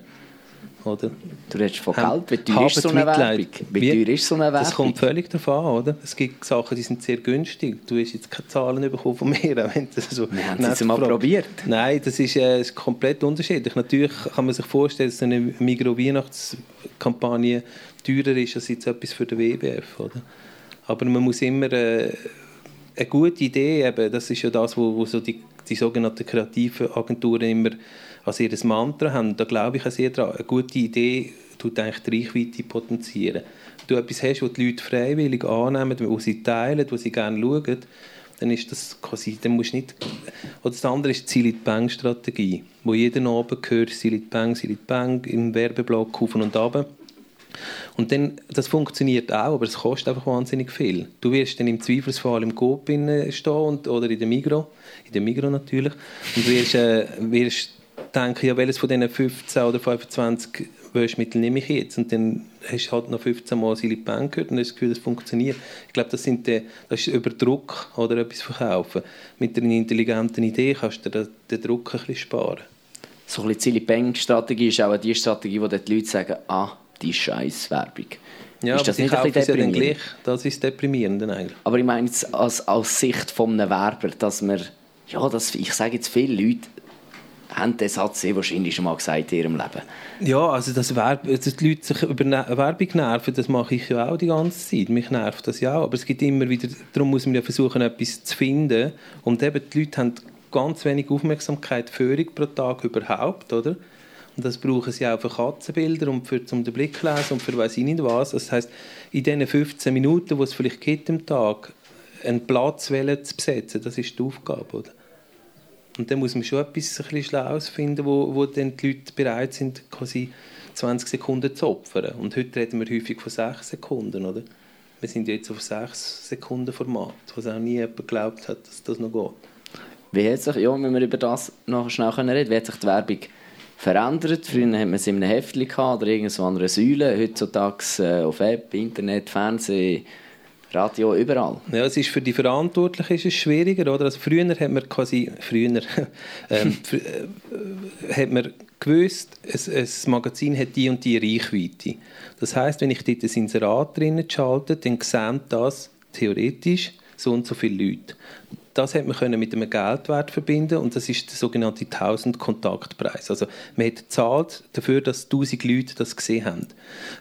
Oder? Du redest von Geld. Wie teuer ist so eine Werbung? Wie, teuer ist so eine Werbung? Das kommt völlig davon an. Oder? Es gibt Sachen, die sind sehr günstig. Du hast jetzt keine Zahlen bekommen von mir. <laughs> Wenn das so Wir haben es mal probiert. Nein, das ist, äh, ist komplett unterschiedlich. Natürlich kann man sich vorstellen, dass eine Migros-Weihnachtskampagne teurer ist als jetzt etwas für den WBF. Oder? Aber man muss immer... Äh, eine gute Idee, eben, das ist ja das, wo, wo so die, die sogenannten kreativen Agenturen immer als ihr Mantra haben. Da glaube ich sehr daran. Eine gute Idee tut eigentlich die Reichweite potenzieren. Wenn du etwas hast, was die Leute freiwillig annehmen, wo sie teilen, wo sie gerne schauen, dann ist das quasi, dann musst nicht... Oder das andere ist die Zilit-Bang-Strategie, wo jeden Abend hört, Zilit-Bang, Zilit-Bang, im Werbeblock auf und ab. Und dann, das funktioniert auch, aber es kostet einfach wahnsinnig viel. Du wirst dann im Zweifelsfall im Coop stehen und, oder in der Migro, in der Migro natürlich, und wirst, äh, wirst denken, ja, welches von diesen 15 oder 25 Waschmittel nehme ich jetzt? Und dann hast du halt noch 15 Mal Silipan gehört und hast das Gefühl, das funktioniert. Ich glaube, das, sind die, das ist über Druck oder etwas verkaufen. Mit einer intelligenten Idee kannst du den, den Druck ein bisschen sparen. So ein bisschen Zilipeng-Strategie ist auch die Strategie, wo die Leute sagen, ah, die Scheiß-Werbung. Ja, ist das nicht ein bisschen deprimierend? Ja gleich. Das ist deprimierend eigentlich. Aber ich meine jetzt als, als Sicht von einem Werber, dass man, ja, dass, ich sage jetzt viele Leute, haben den Satz sehr wahrscheinlich schon mal gesagt in ihrem Leben. Ja, also das Werb, dass die Leute sich über Werbung nerven, das mache ich ja auch die ganze Zeit. Mich nervt das ja auch. Aber es gibt immer wieder, darum muss man ja versuchen, etwas zu finden. Und eben, die Leute haben ganz wenig Aufmerksamkeit, Führung pro Tag überhaupt, oder? Und das brauchen sie auch für Katzenbilder und für zum den Blick lesen und für weiß ich nicht was. Das heißt, in diesen 15 Minuten, die es vielleicht gibt am Tag, einen Platz zu besetzen, das ist die Aufgabe, oder? Und dann muss man schon etwas ein bisschen Schlaues wo, wo dann die Leute bereit sind, quasi 20 Sekunden zu opfern. Und heute reden wir häufig von 6 Sekunden, oder? Wir sind jetzt auf 6 Sekunden Format, was auch nie jemand geglaubt hat, dass das noch geht. Wie hat sich, ja, wenn wir über das noch schnell reden wie hat sich die Werbung verändert? Früher hat man es in einem Heftchen oder irgendwo an einer Säule, heutzutage äh, auf App, Internet, Fernsehen, Radio überall. Ja, es ist für die Verantwortlichen ist es schwieriger, oder? Also früher hat man quasi, früher, <laughs> ähm, äh, hat man gewusst, ein, ein Magazin hat die und die Reichweite. Das heißt, wenn ich dort ein Inserat drinnen schalte, dann sehen das theoretisch so und so viele Leute. Das hat man können mit einem Geldwert verbinden und das ist der sogenannte 1000 Kontaktpreis. Also man hat gezahlt dafür, dass 1000 Leute das gesehen haben.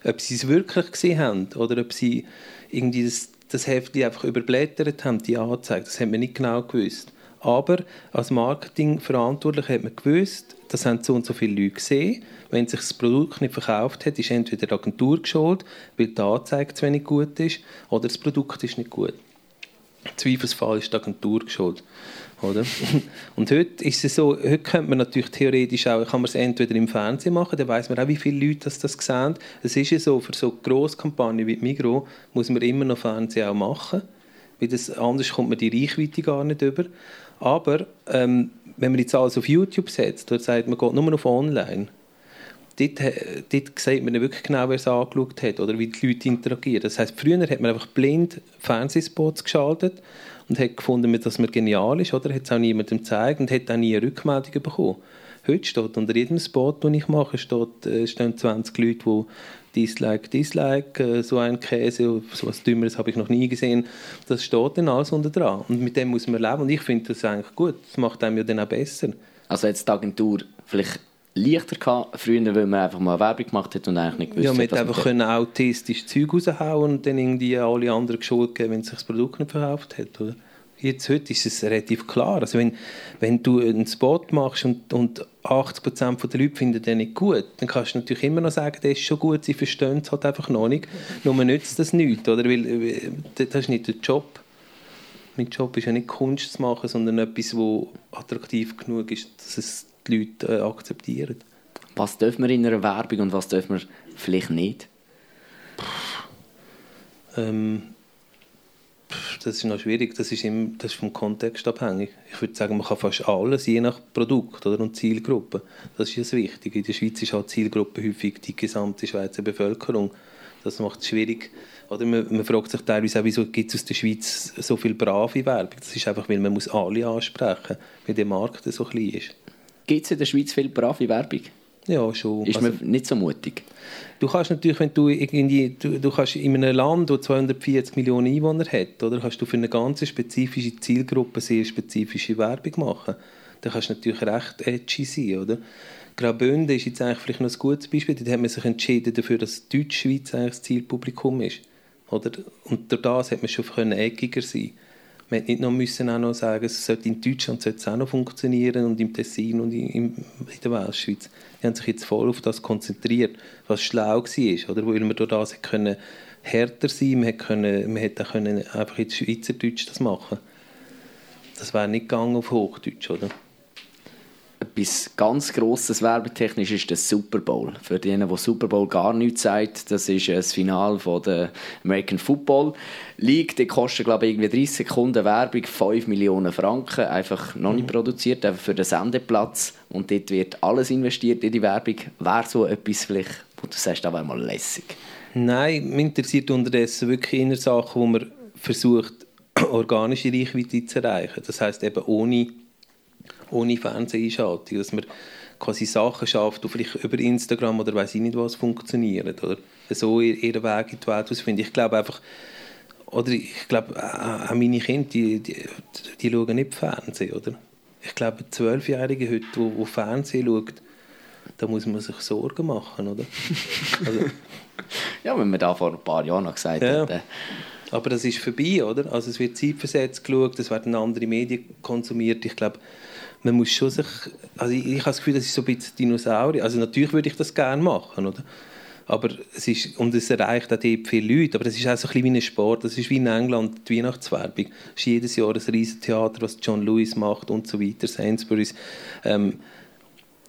Ob sie es wirklich gesehen haben oder ob sie irgendwie das das Heftchen einfach überblättert haben, die Anzeige. Das hat man nicht genau gewusst. Aber als Marketingverantwortlicher hat man gewusst, das haben so und so viele Leute gesehen. Wenn sich das Produkt nicht verkauft hat, ist entweder die Agentur geschuld, weil die Anzeige zu wenig gut ist, oder das Produkt ist nicht gut. Im Zweifelsfall ist die Agentur geschuld. Oder? <laughs> Und heute ist es so, heute könnte man natürlich theoretisch auch, kann man es entweder im Fernsehen machen, dann weiß man auch, wie viele Leute das, das sehen. Es ist ja so, für so Grosskampagnen wie Migro muss man immer noch Fernsehen auch machen, weil das, anders kommt man die Reichweite gar nicht über. Aber ähm, wenn man jetzt alles auf YouTube setzt, dort sagt man, geht nur auf online, dort, äh, dort sieht man wirklich genau, wer es angeschaut hat oder wie die Leute interagieren. Das heißt, früher hat man einfach blind Fernsehspots geschaltet und hat gefunden, dass man genial ist, oder? Hat es auch niemandem gezeigt und hat auch nie eine Rückmeldung bekommen. Heute steht unter jedem Spot, den ich mache, steht, äh, stehen 20 Leute, die Dislike, Dislike, äh, so ein Käse, so etwas Dümmeres habe ich noch nie gesehen. Das steht dann alles unter dran. Und mit dem muss man leben. Und ich finde das eigentlich gut. Das macht einem ja dann auch besser. Also jetzt die Agentur vielleicht leichter gehabt, früher, weil man einfach mal Werbung gemacht hat und eigentlich nicht gewusst ja, man hat. einfach können autistisch Zeug raushauen und dann irgendwie alle anderen Schuld geben, wenn sich das Produkt nicht verkauft hat, oder? Jetzt, heute ist es relativ klar. Also wenn, wenn du einen Spot machst und, und 80% der Leute finden den nicht gut, dann kannst du natürlich immer noch sagen, der ist schon gut, sie verstehen es halt einfach noch nicht. Nur man nützt das nicht, oder? Weil, das ist nicht der Job. Mein Job ist ja nicht Kunst zu machen, sondern etwas, wo attraktiv genug ist, dass es die Leute äh, akzeptieren. Was dürfen wir in einer Werbung und was dürfen wir vielleicht nicht? Ähm, das ist noch schwierig, das ist, im, das ist vom Kontext abhängig. Ich würde sagen, man kann fast alles, je nach Produkt oder, und Zielgruppe. Das ist das Wichtige. In der Schweiz ist halt die Zielgruppe häufig die gesamte Schweizer Bevölkerung. Das macht es schwierig. Oder man, man fragt sich teilweise auch, wieso gibt es aus der Schweiz so viel brave Werbung. Das ist einfach, weil man muss alle ansprechen muss, weil der Markt so klein ist. Gibt es in der Schweiz viel brave Werbung? Ja, schon. Ist man also, nicht so mutig? Du kannst natürlich, wenn du irgendwie, du, du kannst in einem Land, das 240 Millionen Einwohner hat, oder, kannst du für eine ganz spezifische Zielgruppe sehr spezifische Werbung machen. Da kannst du natürlich recht edgy sein, oder? Graubünden ist jetzt eigentlich vielleicht noch ein gutes Beispiel. Da hat man sich entschieden dafür, dass Deutschschweiz eigentlich das Zielpublikum ist. Oder? Und durch das hat man schon können eckiger sein man hätte nicht noch müssen auch noch sagen, es sollte in Deutschland sollte es auch noch funktionieren und im Tessin und in, in der Westschweiz. Die haben sich jetzt voll auf das konzentriert, was schlau war, oder? weil man durch das können härter sein man können, man hätte können einfach in Schweizerdeutsch das machen Das wäre nicht gegangen auf Hochdeutsch, oder? Etwas ganz Grosses werbetechnisch ist der Super Bowl. Für diejenigen, die Super Bowl gar nichts sagt, das ist das Finale von der American Football League. Die kostet, glaube ich, irgendwie 30 Sekunden Werbung, 5 Millionen Franken, einfach noch nicht mhm. produziert, einfach für den Sendeplatz. Und dort wird alles investiert in die Werbung. Wäre so etwas vielleicht, wo du sagst, das wäre mal lässig? Nein, mich interessiert unterdessen wirklich in Sachen, wo man versucht, <clears throat> organische Reichweite zu erreichen. Das heißt eben ohne ohne Fernseheinschaltung, dass man quasi Sachen schafft, die vielleicht über Instagram oder weiß ich nicht was funktionieren oder so ihren Weg in die Welt ausfinden. Ich glaube einfach, oder ich glaube, auch meine Kinder, die, die, die schauen nicht Fernsehen, oder? Ich glaube, ein Zwölfjähriger heute, der, der Fernsehen schaut, da muss man sich Sorgen machen, oder? Also, <laughs> ja, wenn man da vor ein paar Jahren noch gesagt ja. hätte. Aber das ist vorbei, oder? Also es wird zeitversetzt geschaut, es werden andere Medien konsumiert. Ich glaube, man muss schon sich, also ich, ich habe das Gefühl, das ist so ein bisschen Dinosaurier. Also natürlich würde ich das gerne machen, oder? Aber es ist, und es erreicht auch viele Leute, aber es ist auch so ein bisschen wie ein Sport. Das ist wie in England die Weihnachtswerbung. Es ist jedes Jahr ein riesen Theater, was John Lewis macht und so weiter, Sainsbury's. Ähm,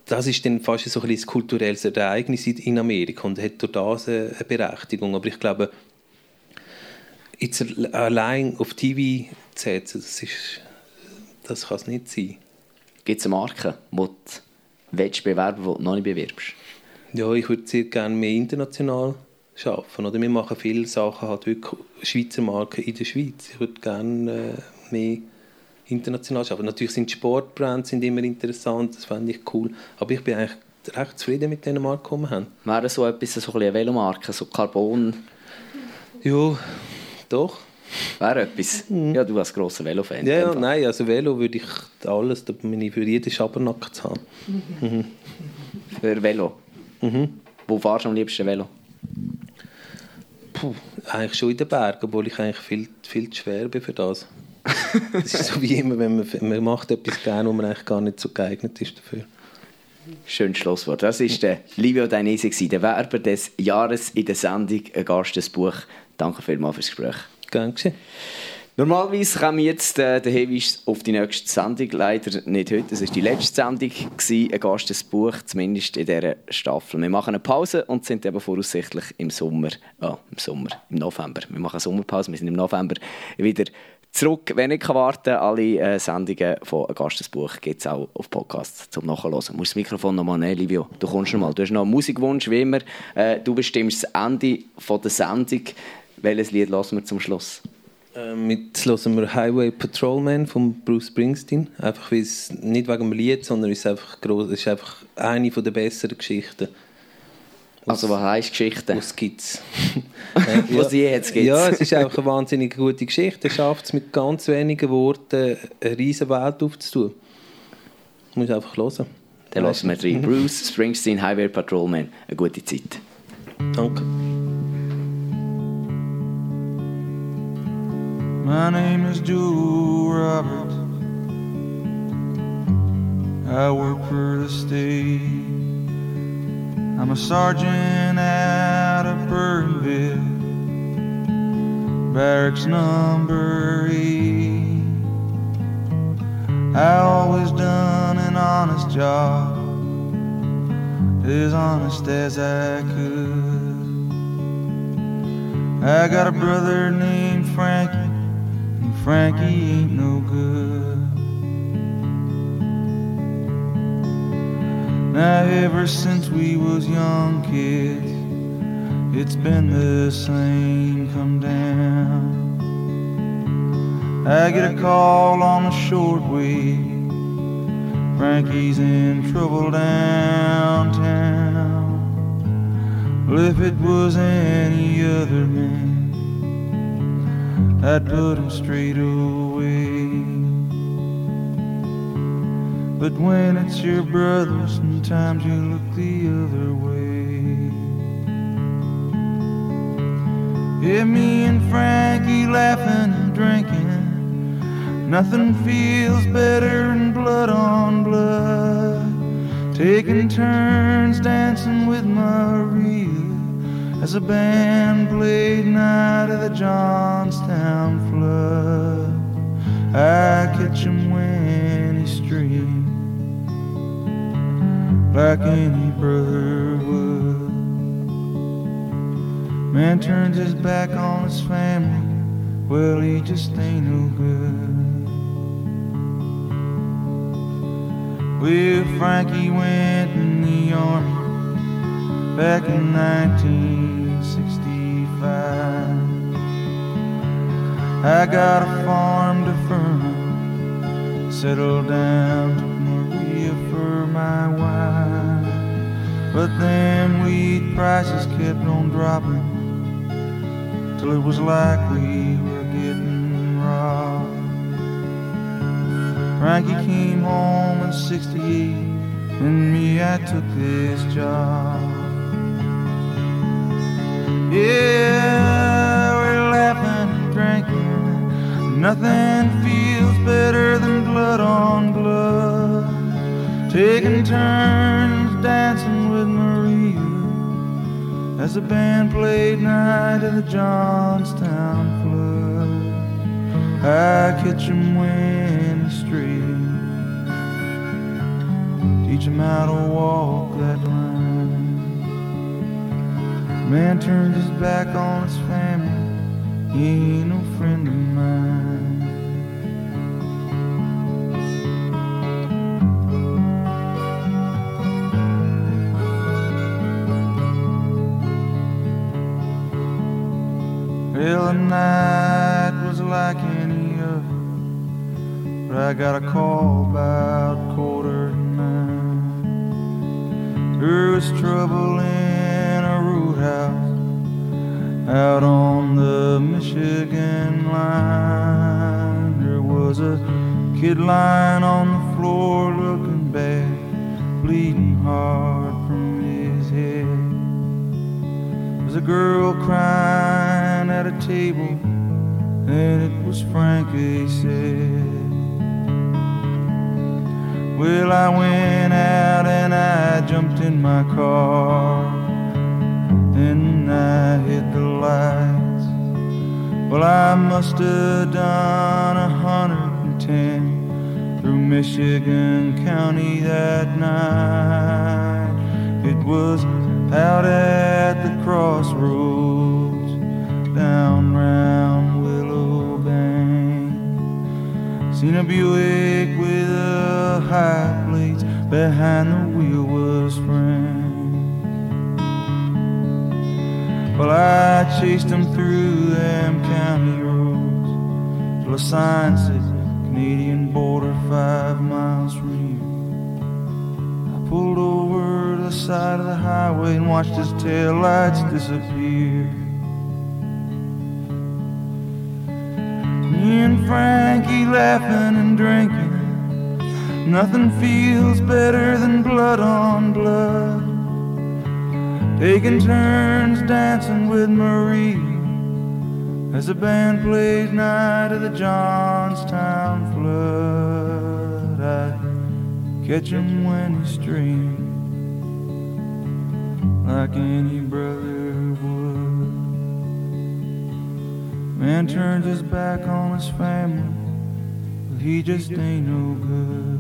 das ist dann fast so ein, kulturelles Ereignis in Amerika und hat durch das eine Berechtigung. Aber ich glaube, jetzt allein auf TV zu setzen, das, das kann es nicht sein. Gibt es eine Marke, die du willst bewerben willst, die du noch nicht bewirbst? Ja, ich würde sehr gerne mehr international arbeiten. Oder wir machen viele Sachen, halt wirklich Schweizer Marken in der Schweiz. Ich würde gerne äh, mehr international arbeiten. Natürlich sind Sportbrands sind immer interessant, das fände ich cool. Aber ich bin eigentlich recht zufrieden mit den Marken, die wir haben. Wäre so etwas, so ein eine Velomarke, so Carbon? Ja, doch. Wäre etwas. Mhm. Ja, du als grosser Velo-Fan. Ja, ja nein, also Velo würde ich alles, da bin ich für jeden Schabernack zu haben. Mhm. Für Velo? Mhm. Wo fahrst du am liebsten Velo? Puh, eigentlich schon in den Bergen, obwohl ich eigentlich viel, viel zu schwer bin für das. <laughs> das ist so wie immer, wenn man, man macht etwas gerne, wo man eigentlich gar nicht so geeignet ist dafür. Schönes Schlusswort. Das ist der Livio Dainese, der Werber des Jahres in der Sendung «Ein Gast Buch». Danke vielmals fürs Gespräch gewesen. Normalerweise kommen jetzt äh, der Hinweis auf die nächste Sendung. Leider nicht heute. Es war die letzte Sendung, gewesen, ein Gast Buch, zumindest in dieser Staffel. Wir machen eine Pause und sind eben voraussichtlich im Sommer, ah, im Sommer, im November. Wir machen eine Sommerpause, wir sind im November wieder zurück. Wenn ich warten kann, alle äh, Sendungen von «Ein Gast Buch» gibt es auch auf Podcast zum Nachhören. Musst das Mikrofon nochmal nehmen, Livio. Du kommst noch mal. Du hast noch einen Musikwunsch, wie immer. Äh, du bestimmst das Ende von der Sendung. Welches Lied lassen wir zum Schluss? Ähm, jetzt hören wir Highway Patrolman von Bruce Springsteen. Einfach weil es nicht wegen dem Lied, sondern es ist einfach, gross, es ist einfach eine der besseren Geschichten. Also was heisst Geschichte? Was gibt's? <laughs> was ja, jetzt gibt's? Ja, es ist einfach eine wahnsinnig gute Geschichte. Er schafft es mit ganz wenigen Worten, eine riesige Welt aufzutun. Du musst einfach hören. Dann lassen wir rein. Bruce Springsteen, Highway Patrolman. Eine gute Zeit. Danke. My name is Joe Roberts. I work for the state. I'm a sergeant out of Burtonville, barracks number eight. I always done an honest job, as honest as I could. I got a brother named Frankie, Frankie ain't no good. Now ever since we was young kids, it's been the same come down. I get a call on the short shortwave. Frankie's in trouble downtown. Well, if it was any other man, I'd put him straight away. But when it's your brother, sometimes you look the other way. Yeah, me and Frankie laughing and drinking. Nothing feels better than blood on blood. Taking turns dancing with Maria as a band played Night of the Johnstown Flood. I catch him when he streams like any brother would. Man turns his back on his family, well, he just ain't no good. Well, Frankie went in the army back in 1965. I got a farm to Furman, settled down, took Maria for my wife. But then wheat prices kept on dropping till it was like we were getting robbed. Frankie came home in 68, and me, I took this job. Yeah, we're laughing and drinking. Nothing feels better than blood on blood. Taking turns dancing with Maria as the band played Night of the Johnstown Flood. I catch him when he's straight, teach him how to walk that line. Man turns his back on his family, he ain't no friend of mine. Well, the night was like any other, but I got a call about quarter to nine. There was trouble in out on the Michigan line. There was a kid lying on the floor looking bad, bleeding hard from his head. There was a girl crying at a table, and it was Frankie said. Well, I went out and I jumped in my car, and I hit the lights. Well, I must have done a hundred and ten through Michigan County that night. It was out at the crossroads down round Willow Bank. Seen a Buick with a high plates behind the wheel was Frank. Well, I chased him through them county roads till a sign said Canadian border five miles from here. I pulled over to the side of the highway and watched his tail lights disappear. Me and Frankie laughing and drinking. Nothing feels better than blood on blood. Taking turns dancing with Marie as the band plays Night of the Johnstown Flood. I catch him when he's streaming like any brother would. Man turns his back on his family, but he just ain't no good.